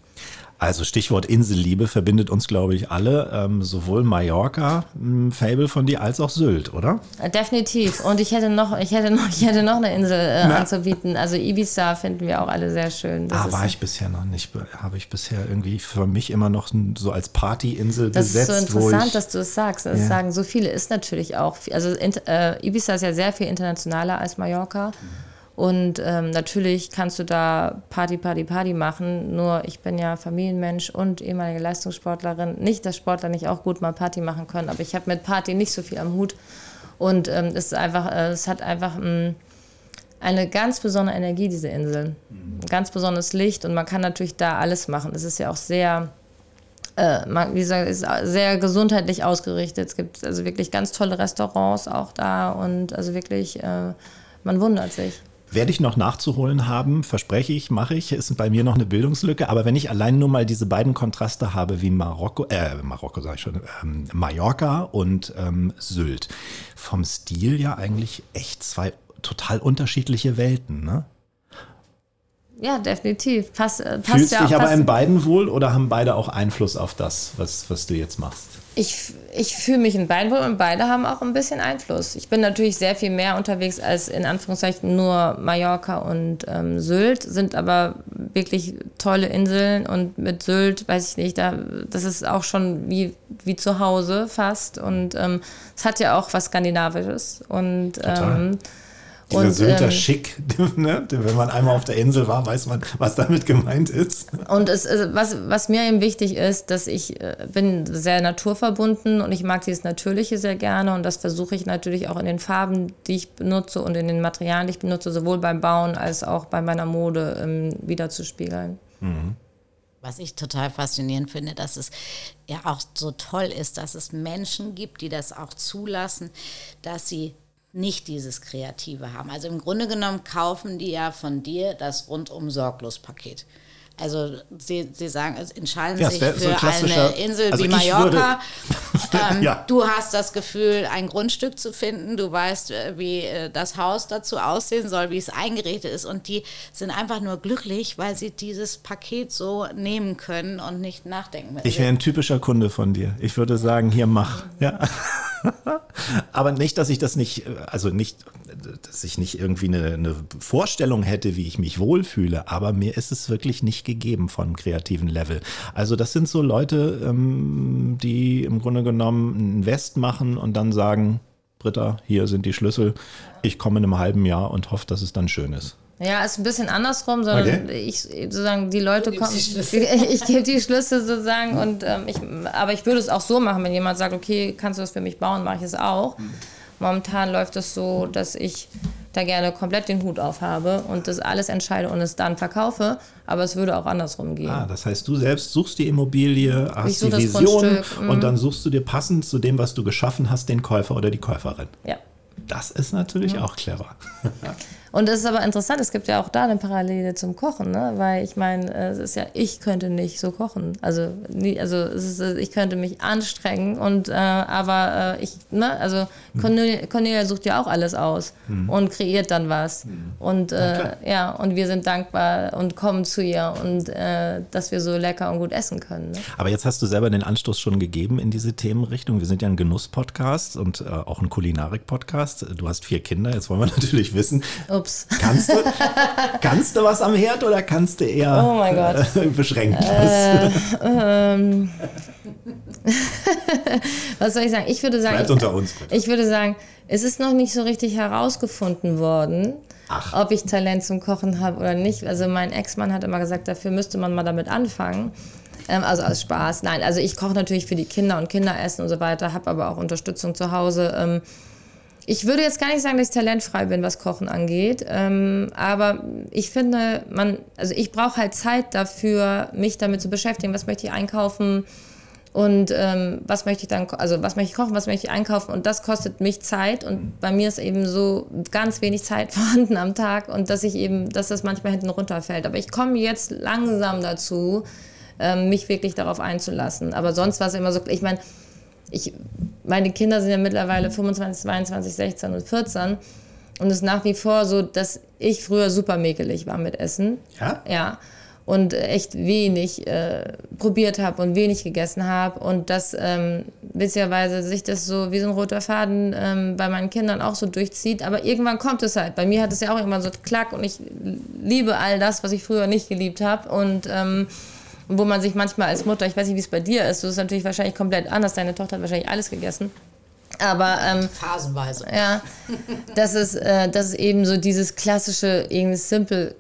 Also Stichwort Inselliebe verbindet uns, glaube ich, alle, ähm, sowohl Mallorca, ein Fable von dir, als auch Sylt, oder? Definitiv. Und ich hätte noch, ich hätte noch, ich hätte noch eine Insel äh, anzubieten. Also Ibiza finden wir auch alle sehr schön. Das ah, war ich bisher noch nicht. Habe ich bisher irgendwie für mich immer noch so als Partyinsel das besetzt. Das ist so interessant, dass du es sagst. Das ja. sagen so viele ist natürlich auch. Also äh, Ibiza ist ja sehr viel internationaler als Mallorca. Mhm. Und ähm, natürlich kannst du da Party, Party, Party machen. Nur ich bin ja Familienmensch und ehemalige Leistungssportlerin. Nicht, dass Sportler nicht auch gut mal Party machen können, aber ich habe mit Party nicht so viel am Hut. Und ähm, es, ist einfach, äh, es hat einfach ähm, eine ganz besondere Energie, diese Insel. Ein ganz besonderes Licht und man kann natürlich da alles machen. Es ist ja auch sehr, äh, man, wie gesagt, ist sehr gesundheitlich ausgerichtet. Es gibt also wirklich ganz tolle Restaurants auch da und also wirklich, äh, man wundert sich. Werde ich noch nachzuholen haben, verspreche ich, mache ich. Ist bei mir noch eine Bildungslücke. Aber wenn ich allein nur mal diese beiden Kontraste habe, wie Marokko, äh, Marokko sage ich schon, ähm, Mallorca und ähm, Sylt, vom Stil ja eigentlich echt zwei total unterschiedliche Welten, ne? Ja, definitiv. Pass, äh, passt Fühlst ja dich aber in beiden wohl oder haben beide auch Einfluss auf das, was, was du jetzt machst? Ich, ich fühle mich in beiden wohl und beide haben auch ein bisschen Einfluss. Ich bin natürlich sehr viel mehr unterwegs als in Anführungszeichen nur Mallorca und ähm, Sylt, sind aber wirklich tolle Inseln und mit Sylt, weiß ich nicht, da, das ist auch schon wie, wie zu Hause fast und ähm, es hat ja auch was Skandinavisches und ähm, dieser und, Sylter ähm, Schick, <laughs> ne? wenn man einmal auf der Insel war, weiß man, was damit gemeint ist. Und es, was, was mir eben wichtig ist, dass ich äh, bin sehr naturverbunden und ich mag dieses Natürliche sehr gerne und das versuche ich natürlich auch in den Farben, die ich benutze und in den Materialien, die ich benutze, sowohl beim Bauen als auch bei meiner Mode ähm, wiederzuspiegeln. Mhm. Was ich total faszinierend finde, dass es ja auch so toll ist, dass es Menschen gibt, die das auch zulassen, dass sie nicht dieses Kreative haben. Also im Grunde genommen kaufen die ja von dir das rundum sorglos Paket. Also sie, sie sagen, entscheiden ja, sich für so eine Insel also wie Mallorca. <laughs> ähm, ja. Du hast das Gefühl, ein Grundstück zu finden. Du weißt, äh, wie äh, das Haus dazu aussehen soll, wie es eingerichtet ist. Und die sind einfach nur glücklich, weil sie dieses Paket so nehmen können und nicht nachdenken müssen. Ich wäre ein typischer Kunde von dir. Ich würde sagen, hier mach. Ja. <laughs> Aber nicht, dass ich das nicht, also nicht, dass ich nicht irgendwie eine, eine, Vorstellung hätte, wie ich mich wohlfühle, aber mir ist es wirklich nicht gegeben von kreativen Level. Also das sind so Leute, ähm, die im Grunde genommen einen West machen und dann sagen, Britta, hier sind die Schlüssel, ich komme in einem halben Jahr und hoffe, dass es dann schön ist. Ja, ist ein bisschen andersrum, sondern okay. ich sozusagen die Leute kommen, ich, <laughs> ich gebe die Schlüssel sozusagen und ähm, ich, aber ich würde es auch so machen, wenn jemand sagt, okay, kannst du das für mich bauen, mache ich es auch. Momentan läuft es so, dass ich da gerne komplett den Hut auf habe und das alles entscheide und es dann verkaufe, aber es würde auch andersrum gehen. Ah, das heißt, du selbst suchst die Immobilie, hast die Vision und mhm. dann suchst du dir passend zu dem, was du geschaffen hast, den Käufer oder die Käuferin. Ja. Das ist natürlich ja. auch clever. <laughs> Und das ist aber interessant, es gibt ja auch da eine Parallele zum Kochen, ne? weil ich meine, es ist ja, ich könnte nicht so kochen. Also, nie, also es ist, ich könnte mich anstrengen und äh, aber äh, ich, ne, also Cornelia, Cornelia, sucht ja auch alles aus mhm. und kreiert dann was. Mhm. Und äh, ja, und wir sind dankbar und kommen zu ihr und äh, dass wir so lecker und gut essen können. Ne? Aber jetzt hast du selber den Anstoß schon gegeben in diese Themenrichtung. Wir sind ja ein Genuss-Podcast und äh, auch ein Kulinarik-Podcast. Du hast vier Kinder, jetzt wollen wir <laughs> natürlich wissen. Ups. Kannst du, kannst du was am Herd oder kannst du eher oh mein Gott. beschränkt was? Äh, ähm. <laughs> was soll ich sagen? Ich würde sagen, Bleibt unter uns. Bitte. Ich würde sagen, es ist noch nicht so richtig herausgefunden worden, Ach. ob ich Talent zum Kochen habe oder nicht. Also mein Ex-Mann hat immer gesagt, dafür müsste man mal damit anfangen. Ähm, also aus Spaß. Nein, also ich koche natürlich für die Kinder und Kinderessen und so weiter, habe aber auch Unterstützung zu Hause. Ich würde jetzt gar nicht sagen, dass ich talentfrei bin, was Kochen angeht. Ähm, aber ich finde, man, also ich brauche halt Zeit dafür, mich damit zu beschäftigen. Was möchte ich einkaufen? Und ähm, was möchte ich dann, also was möchte ich kochen, was möchte ich einkaufen? Und das kostet mich Zeit. Und bei mir ist eben so ganz wenig Zeit <laughs> vorhanden am Tag und dass ich eben, dass das manchmal hinten runterfällt. Aber ich komme jetzt langsam dazu, ähm, mich wirklich darauf einzulassen. Aber sonst war es immer so, ich meine, ich, meine Kinder sind ja mittlerweile 25, 22, 16 und 14. Und es ist nach wie vor so, dass ich früher super mäkelig war mit Essen. Ja? Ja. Und echt wenig äh, probiert habe und wenig gegessen habe. Und dass ähm, witzigerweise sich das so wie so ein roter Faden ähm, bei meinen Kindern auch so durchzieht. Aber irgendwann kommt es halt. Bei mir hat es ja auch immer so klack und ich liebe all das, was ich früher nicht geliebt habe. Und ähm, wo man sich manchmal als Mutter, ich weiß nicht, wie es bei dir ist, du ist natürlich wahrscheinlich komplett anders. Deine Tochter hat wahrscheinlich alles gegessen. Aber ähm, phasenweise. Ja, das ist, äh, das ist eben so dieses klassische, irgendwie simple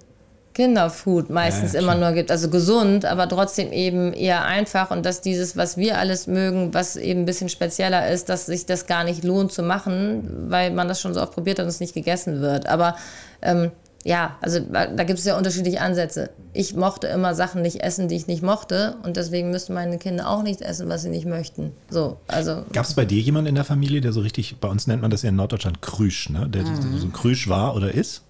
Kinderfood meistens ja, immer nur gibt. Also gesund, aber trotzdem eben eher einfach und dass dieses, was wir alles mögen, was eben ein bisschen spezieller ist, dass sich das gar nicht lohnt zu machen, weil man das schon so oft probiert hat und es nicht gegessen wird. Aber ähm, ja, also da gibt es ja unterschiedliche Ansätze. Ich mochte immer Sachen nicht essen, die ich nicht mochte und deswegen müssten meine Kinder auch nicht essen, was sie nicht möchten. So, also. Gab es bei dir jemanden in der Familie, der so richtig, bei uns nennt man das ja in Norddeutschland Krüsch, ne? der mhm. so Krüsch war oder ist?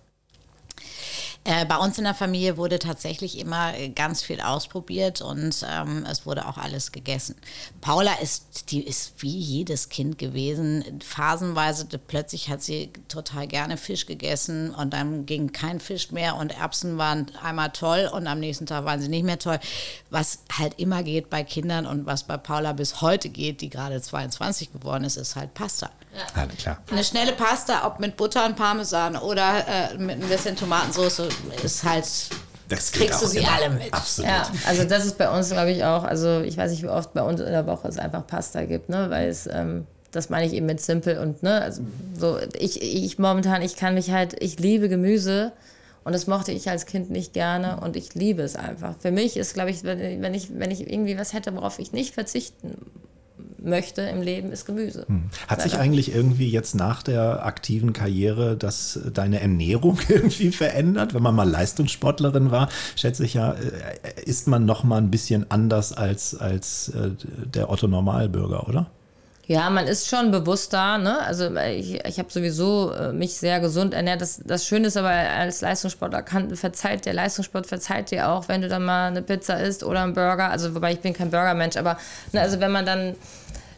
Äh, bei uns in der Familie wurde tatsächlich immer äh, ganz viel ausprobiert und ähm, es wurde auch alles gegessen. Paula ist, die ist wie jedes Kind gewesen. Phasenweise plötzlich hat sie total gerne Fisch gegessen und dann ging kein Fisch mehr und Erbsen waren einmal toll und am nächsten Tag waren sie nicht mehr toll. Was halt immer geht bei Kindern und was bei Paula bis heute geht, die gerade 22 geworden ist, ist halt Pasta. Ja. Alles klar. Eine schnelle Pasta, ob mit Butter und Parmesan oder äh, mit ein bisschen Tomatensauce, ist halt das kriegst du sie immer. alle mit. Absolut. Ja, also das ist bei uns, glaube ich, auch, also ich weiß nicht, wie oft bei uns in der Woche es einfach Pasta gibt, ne? Weil es, ähm, das meine ich eben mit simpel und ne, also so, ich, ich momentan, ich kann mich halt, ich liebe Gemüse und das mochte ich als Kind nicht gerne und ich liebe es einfach. Für mich ist, glaube ich, wenn ich, wenn ich irgendwie was hätte, worauf ich nicht verzichten möchte im Leben, ist Gemüse. Hm. Hat sich eigentlich irgendwie jetzt nach der aktiven Karriere das, deine Ernährung <laughs> irgendwie verändert? Wenn man mal Leistungssportlerin war, schätze ich ja, äh, ist man noch mal ein bisschen anders als, als äh, der Otto Normalbürger, oder? Ja, man ist schon bewusster. Ne? Also ich, ich habe sowieso äh, mich sehr gesund ernährt. Das, das Schöne ist aber als Leistungssportler kann, verzeiht der Leistungssport verzeiht dir auch, wenn du dann mal eine Pizza isst oder einen Burger. Also wobei ich bin kein Burgermensch, aber ne, also wenn man dann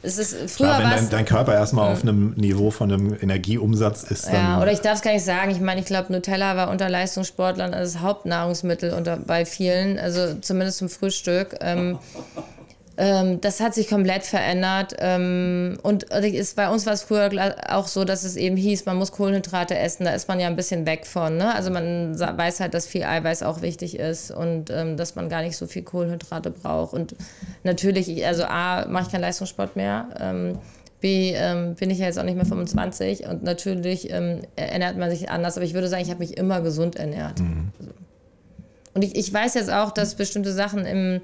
es ist früher Klar, wenn dein, dein, Körper erstmal auf einem Niveau von einem Energieumsatz ist. Dann ja, oder ich darf es gar nicht sagen. Ich meine, ich glaube, Nutella war unter Leistungssportlern das Hauptnahrungsmittel unter, bei vielen, also zumindest zum Frühstück. Ähm, <laughs> ähm, das hat sich komplett verändert. Ähm, und ist, bei uns war es früher auch so, dass es eben hieß, man muss Kohlenhydrate essen. Da ist man ja ein bisschen weg von. Ne? Also man weiß halt, dass viel Eiweiß auch wichtig ist und ähm, dass man gar nicht so viel Kohlenhydrate braucht. Und natürlich, also A, mache ich keinen Leistungssport mehr. Ähm, B, ähm, bin ich ja jetzt auch nicht mehr 25 und natürlich ähm, ernährt man sich anders. Aber ich würde sagen, ich habe mich immer gesund ernährt. Mhm. Und ich, ich weiß jetzt auch, dass bestimmte Sachen im,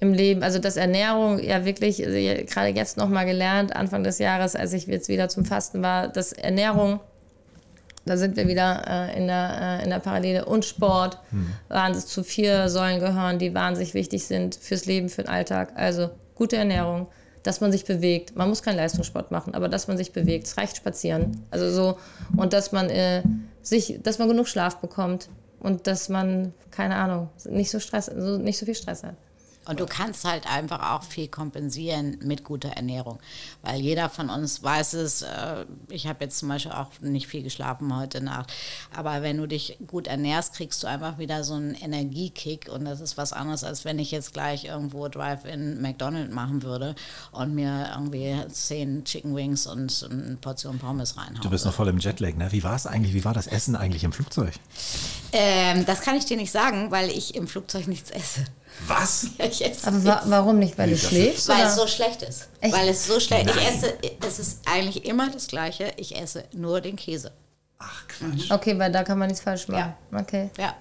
im Leben, also dass Ernährung ja wirklich, also gerade jetzt nochmal gelernt, Anfang des Jahres, als ich jetzt wieder zum Fasten war, dass Ernährung, da sind wir wieder äh, in, der, äh, in der Parallele, und Sport, hm. waren es zu vier Säulen gehören, die wahnsinnig wichtig sind fürs Leben, für den Alltag. Also gute Ernährung, dass man sich bewegt. Man muss keinen Leistungssport machen, aber dass man sich bewegt. Es reicht spazieren. Also so, und dass man äh, sich, dass man genug Schlaf bekommt und dass man, keine Ahnung, nicht so Stress, nicht so viel Stress hat. Und du kannst halt einfach auch viel kompensieren mit guter Ernährung. Weil jeder von uns weiß es, äh, ich habe jetzt zum Beispiel auch nicht viel geschlafen heute Nacht. Aber wenn du dich gut ernährst, kriegst du einfach wieder so einen Energiekick. Und das ist was anderes, als wenn ich jetzt gleich irgendwo Drive-In McDonald's machen würde und mir irgendwie zehn Chicken Wings und eine Portion Pommes reinhauen. Du bist noch voll im Jetlag, ne? Wie war es eigentlich? Wie war das Essen eigentlich im Flugzeug? Ähm, das kann ich dir nicht sagen, weil ich im Flugzeug nichts esse. Was? <laughs> Ja, ich esse Aber wa warum nicht? Weil Nee, du schläfst? Weil oder? es so schlecht ist. Echt? Weil es so schlecht Ich esse, es ist eigentlich immer das Gleiche. Ich esse nur den Käse. Ach Quatsch. okay, weil da kann man nichts falsch machen. Okay. Ja.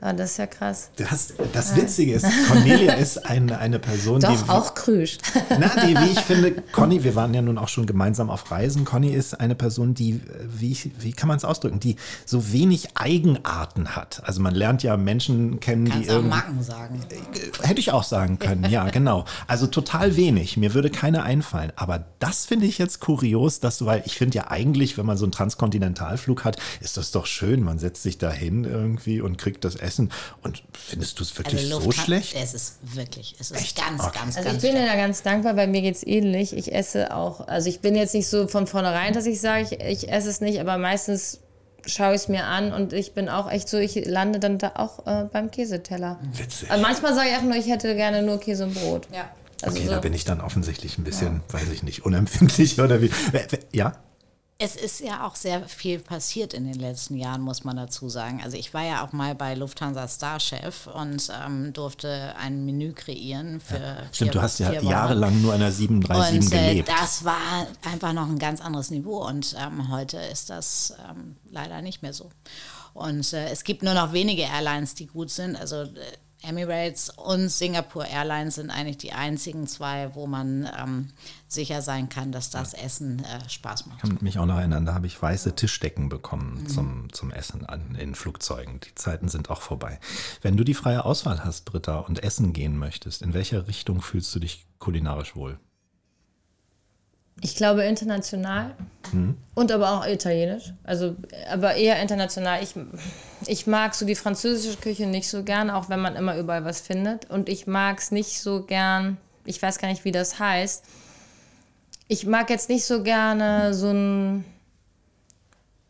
Ah, das ist ja krass. Das, das Witzige ist, Cornelia <laughs> ist eine, eine Person, Doch, die. auch Krüsch. <laughs> Na, die, wie ich finde, Conny, wir waren ja nun auch schon gemeinsam auf Reisen. Conny ist eine Person, die, äh, wie, wie kann man es ausdrücken, die so wenig Eigenarten hat. Also man lernt ja Menschen kennen, Kannst die auch. Macken sagen. Hätte ich auch sagen können, ja, genau. Also total wenig. Mir würde keine einfallen. Aber das finde ich jetzt kurios, dass du, weil ich finde ja eigentlich, wenn man so einen Transkontinentalflug hat, ist das doch schön. Man setzt sich da hin irgendwie und kriegt das Essen. Und findest du es wirklich so Also Lufthansa- schlecht? Es ist wirklich, es ist Echt? ganz, Okay. ganz, Also ich ganz bin schlecht. ja da ganz dankbar, bei mir geht es ähnlich. Ich esse auch, also ich bin jetzt nicht so von vornherein, dass ich sage, ich, ich esse es nicht, aber meistens schaue ich es mir an und ich bin auch echt so, ich lande dann da auch äh, beim Käseteller. Witzig. Also manchmal sage ich einfach nur, ich hätte gerne nur Käse und Brot. Ja. Also Okay, so. da bin ich dann offensichtlich ein bisschen, weiß ich nicht, unempfindlich <laughs> oder wie. Wer- Ja? Es ist ja auch sehr viel passiert in den letzten Jahren, muss man dazu sagen. Also ich war ja auch mal bei Lufthansa Starchef und ähm, durfte ein Menü kreieren für Stimmt, vier, du hast ja Wochen. jahrelang nur einer 737 Und äh, gelebt. das war einfach noch ein ganz anderes Niveau und ähm, heute ist das ähm, leider nicht mehr so. Und äh, es gibt nur noch wenige Airlines, die gut sind. Also äh, Emirates und Singapore Airlines sind eigentlich die einzigen zwei, wo man ähm, sicher sein kann, dass das Essen äh, Spaß macht. Ich kann mich auch noch erinnern, da habe ich weiße Tischdecken bekommen Mhm. zum, zum Essen an, in Flugzeugen. Die Zeiten sind auch vorbei. Wenn du die freie Auswahl hast, Britta, und essen gehen möchtest, in welcher Richtung fühlst du dich kulinarisch wohl? Ich glaube international und aber auch italienisch. Also, aber eher international. Ich, ich mag so die französische Küche nicht so gern, auch wenn man immer überall was findet. Und ich mag es nicht so gern, ich weiß gar nicht, wie das heißt. Ich mag jetzt nicht so gerne so ein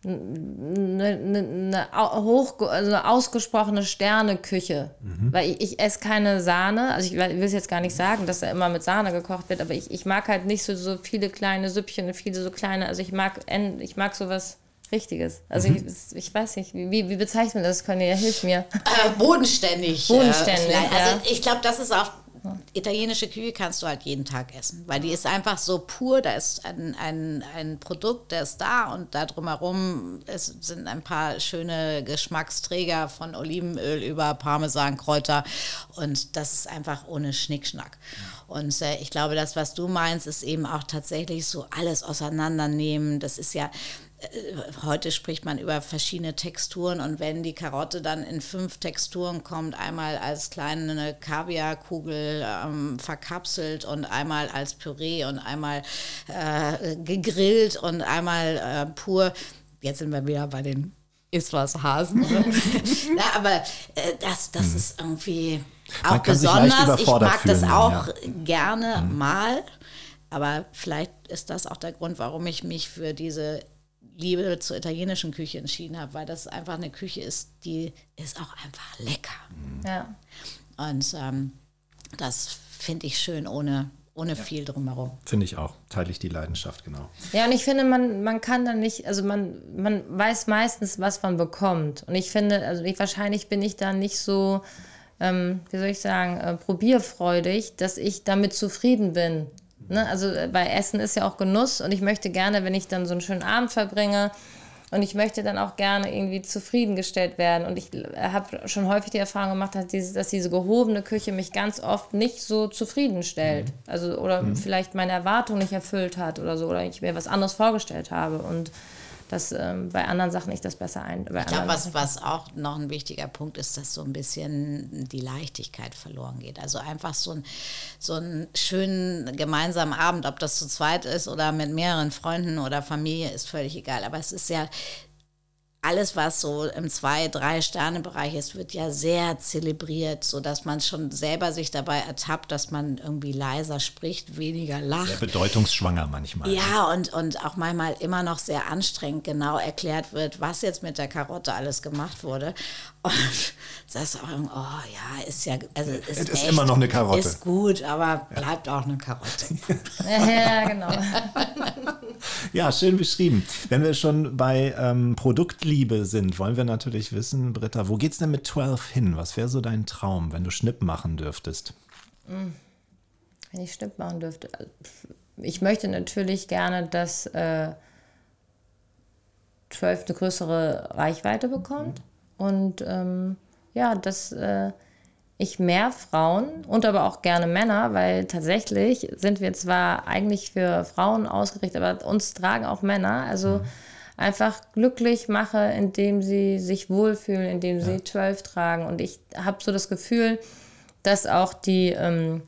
eine, eine, eine hoch, also eine ausgesprochene Sterneküche. Weil ich, ich esse keine Sahne. Also ich will es jetzt gar nicht sagen, dass da immer mit Sahne gekocht wird, aber ich, ich mag halt nicht so, so viele kleine Süppchen, viele so kleine. Also ich mag, ich mag sowas Richtiges. Also ich, ich weiß nicht, wie, wie bezeichnet man das? Cornelia, hilf mir. Äh, bodenständig. Bodenständig, Äh, ja. also ich glaube, das ist auch italienische Küche kannst du halt jeden Tag essen, weil die ist einfach so pur. Da ist ein, ein, ein Produkt, der ist da und da drumherum es sind ein paar schöne Geschmacksträger von Olivenöl über Parmesan, Kräuter und das ist einfach ohne Schnickschnack. Und äh, ich glaube, das, was du meinst, ist eben auch tatsächlich so alles auseinandernehmen. Das ist ja heute spricht man über verschiedene Texturen und wenn die Karotte dann in fünf Texturen kommt, einmal als kleine Kaviarkugel ähm, verkapselt und einmal als Püree und einmal äh, gegrillt und einmal äh, pur, jetzt sind wir wieder bei den ist was Hasen. <laughs> Na, aber äh, das, das ist irgendwie auch besonders. Ich mag das fühlen, auch ja. gerne mal. Aber vielleicht ist das auch der Grund, warum ich mich für diese Liebe zur italienischen Küche entschieden habe, weil das einfach eine Küche ist, die ist auch einfach lecker. Ja. Und ähm, das finde ich schön ohne, ohne viel drumherum. Finde ich auch. Teile ich die Leidenschaft, genau. Ja, und ich finde, man, man kann dann nicht, also man, man weiß meistens, was man bekommt. Und ich finde, also ich, wahrscheinlich bin ich da nicht so, ähm, wie soll ich sagen, äh, probierfreudig, dass ich damit zufrieden bin. Ne? Also, äh, weil Essen ist ja auch Genuss und ich möchte gerne, wenn ich dann so einen schönen Abend verbringe, und ich möchte dann auch gerne irgendwie zufriedengestellt werden. Und ich habe schon häufig die Erfahrung gemacht, dass diese, dass diese gehobene Küche mich ganz oft nicht so zufriedenstellt. Also, oder vielleicht meine Erwartung nicht erfüllt hat oder so. Oder ich mir was anderes vorgestellt habe. Und dass ähm, bei anderen Sachen ich das besser ein. Ich glaube, was, was auch noch ein wichtiger Punkt ist, dass so ein bisschen die Leichtigkeit verloren geht. Also einfach so, ein, so einen schönen gemeinsamen Abend, ob das zu zweit ist oder mit mehreren Freunden oder Familie, ist völlig egal. Aber es ist ja alles, was so im Zwei-, Drei-Sterne-Bereich ist, wird ja sehr zelebriert, sodass man schon selber sich dabei ertappt, dass man irgendwie leiser spricht, weniger lacht. Sehr bedeutungsschwanger manchmal. Ja, und, und auch manchmal immer noch sehr anstrengend genau erklärt wird, was jetzt mit der Karotte alles gemacht wurde. Und <laughs> das ist auch, oh ja, ist ja, also ist, Es ist echt, immer noch eine Karotte. Ist gut, aber bleibt auch eine Karotte. <laughs> Ja, genau. <laughs> <laughs> Ja, schön beschrieben. Wenn wir schon bei ähm, Produktliebe sind, wollen wir natürlich wissen, Britta, wo geht's denn mit 12 hin? Was wäre so dein Traum, wenn du Schnipp machen dürftest? Wenn ich Schnipp machen dürfte. Ich möchte natürlich gerne, dass äh, 12 eine größere Reichweite bekommt und ähm, ja, dass äh, ich mehr Frauen und aber auch gerne Männer, weil tatsächlich sind wir zwar eigentlich für Frauen ausgerichtet, aber uns tragen auch Männer. Also einfach glücklich mache, indem sie sich wohlfühlen, indem sie 12 tragen. Und ich habe so das Gefühl, dass auch die ähm,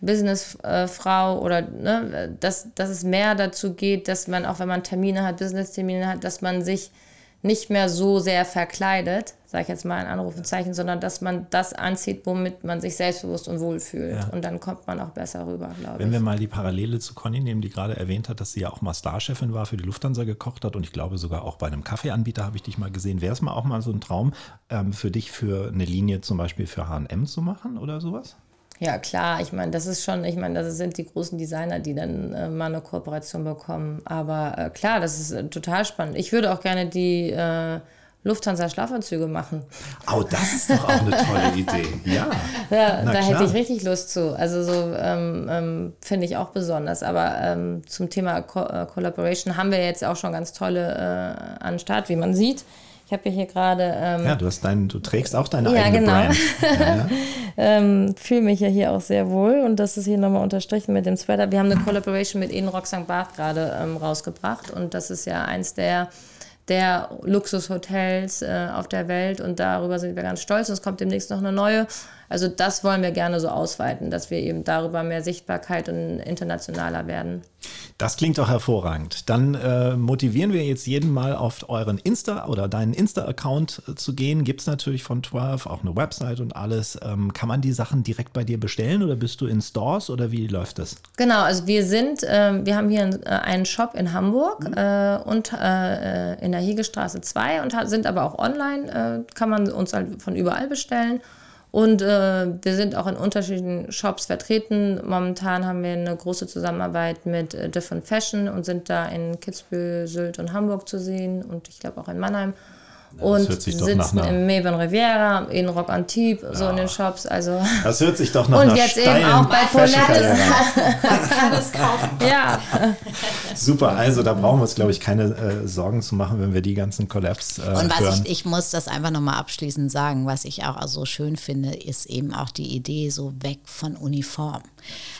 Businessfrau oder ne, dass, dass es mehr dazu geht, dass man, auch wenn man Termine hat, Business-Termine hat, dass man sich nicht mehr so sehr verkleidet, sage ich jetzt mal in Anrufezeichen, sondern dass man das anzieht, womit man sich selbstbewusst und wohl fühlt. Ja. Und dann kommt man auch besser rüber, glaube Wenn ich. wir mal die Parallele zu Conny nehmen, die gerade erwähnt hat, dass sie ja auch mal Starchefin war, für die Lufthansa gekocht hat und ich glaube sogar auch bei einem Kaffeeanbieter habe ich dich mal gesehen. Wäre es mal auch mal so ein Traum ähm, für dich, für eine Linie zum Beispiel für H&M zu machen oder sowas? Ja, klar, ich meine, das ist schon, ich meine, das sind die großen Designer, die dann äh, mal eine Kooperation bekommen. Aber äh, klar, das ist äh, total spannend. Ich würde auch gerne die äh, Lufthansa-Schlafanzüge machen. Oh, das ist doch auch eine tolle Idee. Ja, <laughs> Ja, da klar. hätte ich richtig Lust zu. Also so ähm, ähm, finde ich auch besonders. Aber ähm, zum Thema Co äh, Collaboration haben wir jetzt auch schon ganz tolle äh, an Start, wie man sieht. Ich habe ja hier gerade ähm, ja du, hast dein, du trägst auch deine Ja, eigene genau. Brand. <laughs> Ja, ja. ähm, fühle mich ja hier auch sehr wohl und das ist hier nochmal unterstrichen mit dem Sweater. Wir haben eine Collaboration mit Eden Rock St. Barth gerade ähm, rausgebracht und das ist ja eins der, der Luxushotels äh, auf der Welt und darüber sind wir ganz stolz. Und es kommt demnächst noch eine neue. Also das wollen wir gerne so ausweiten, dass wir eben darüber mehr Sichtbarkeit und internationaler werden. Das klingt doch hervorragend. Dann äh, motivieren wir jetzt jeden mal auf euren Insta oder deinen Insta-Account äh, zu gehen. Gibt es natürlich von 12 auch eine Website und alles. Ähm, kann man die Sachen direkt bei dir bestellen oder bist du in Stores oder wie läuft das? Genau, also wir sind, ähm, wir haben hier einen, äh, einen Shop in Hamburg äh, und äh, in der Hiegestraße 2 und sind aber auch online, äh, kann man uns halt von überall bestellen. Und äh, wir sind auch in unterschiedlichen Shops vertreten. Momentan haben wir eine große Zusammenarbeit mit äh, Different Fashion und sind da in Kitzbühel, Sylt und Hamburg zu sehen und ich glaube auch in Mannheim. Und hört sich doch nach sitzen im Maven Riviera, in Rock Antibes, so in den Shops. Also Das hört sich doch nach Und einer jetzt eben auch bei. Alles kaufen. ja, Super, also da brauchen wir uns, glaube ich, keine äh, Sorgen zu machen, wenn wir die ganzen Collabs äh, Und was hören. ich, ich muss das einfach nochmal abschließend sagen, was ich auch so schön finde, ist eben auch die Idee so weg von Uniform.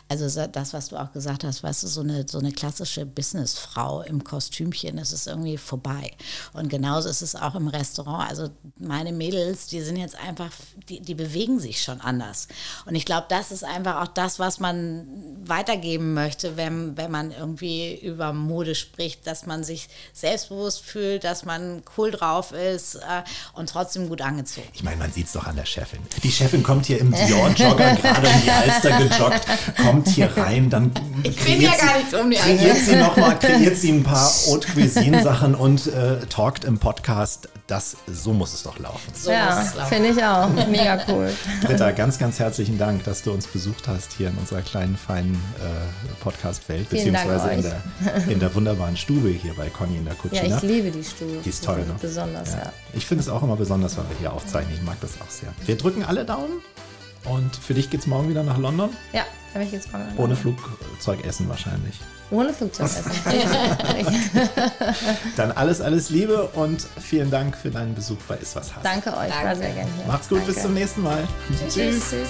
Also so- das, was du auch gesagt hast, weißt du, so eine, so eine klassische Businessfrau im Kostümchen, das ist irgendwie vorbei. Und genauso ist es auch im Restaurant. Also meine Mädels, die sind jetzt einfach, die, die bewegen sich schon anders. Und ich glaube, das ist einfach auch das, was man weitergeben möchte, wenn, wenn man irgendwie über Mode spricht, dass man sich selbstbewusst fühlt, dass man cool drauf ist äh, und trotzdem gut angezogen. Ich meine, man sieht es doch an der Chefin. Die Chefin kommt hier im Dior-Jogger <laughs> gerade um die Alster gejoggt, kommt hier rein, dann bin kreiert ja sie, um kreiert sie noch mal, kreiert sie ein paar <laughs> Haute Cuisine Sachen und äh, talkt im Podcast. Das, so muss es doch laufen. So ja finde ich auch. Mega cool. <laughs> Britta, ganz, ganz herzlichen Dank, dass du uns besucht hast hier in unserer kleinen, feinen äh, Podcast-Welt, beziehungsweise in der, in der wunderbaren Stube hier bei Conny in der Ja, Cucina. ich liebe die Stuhl. Die ist toll, ne? Besonders, ja. Ich finde es auch immer besonders, wenn wir hier aufzeichnen. Ich mag das auch sehr. Wir drücken alle Daumen und für dich geht es morgen wieder nach London. Ja, da habe ich jetzt mal Ohne Flugzeugessen wahrscheinlich. Ohne Flugzeugessen. <laughs> <laughs> Dann alles, alles Liebe und vielen Dank für deinen Besuch bei Iswas Hass. Danke euch, war sehr gerne hier. Macht's gut, Danke. bis zum nächsten Mal. Tschüss. Tschüss.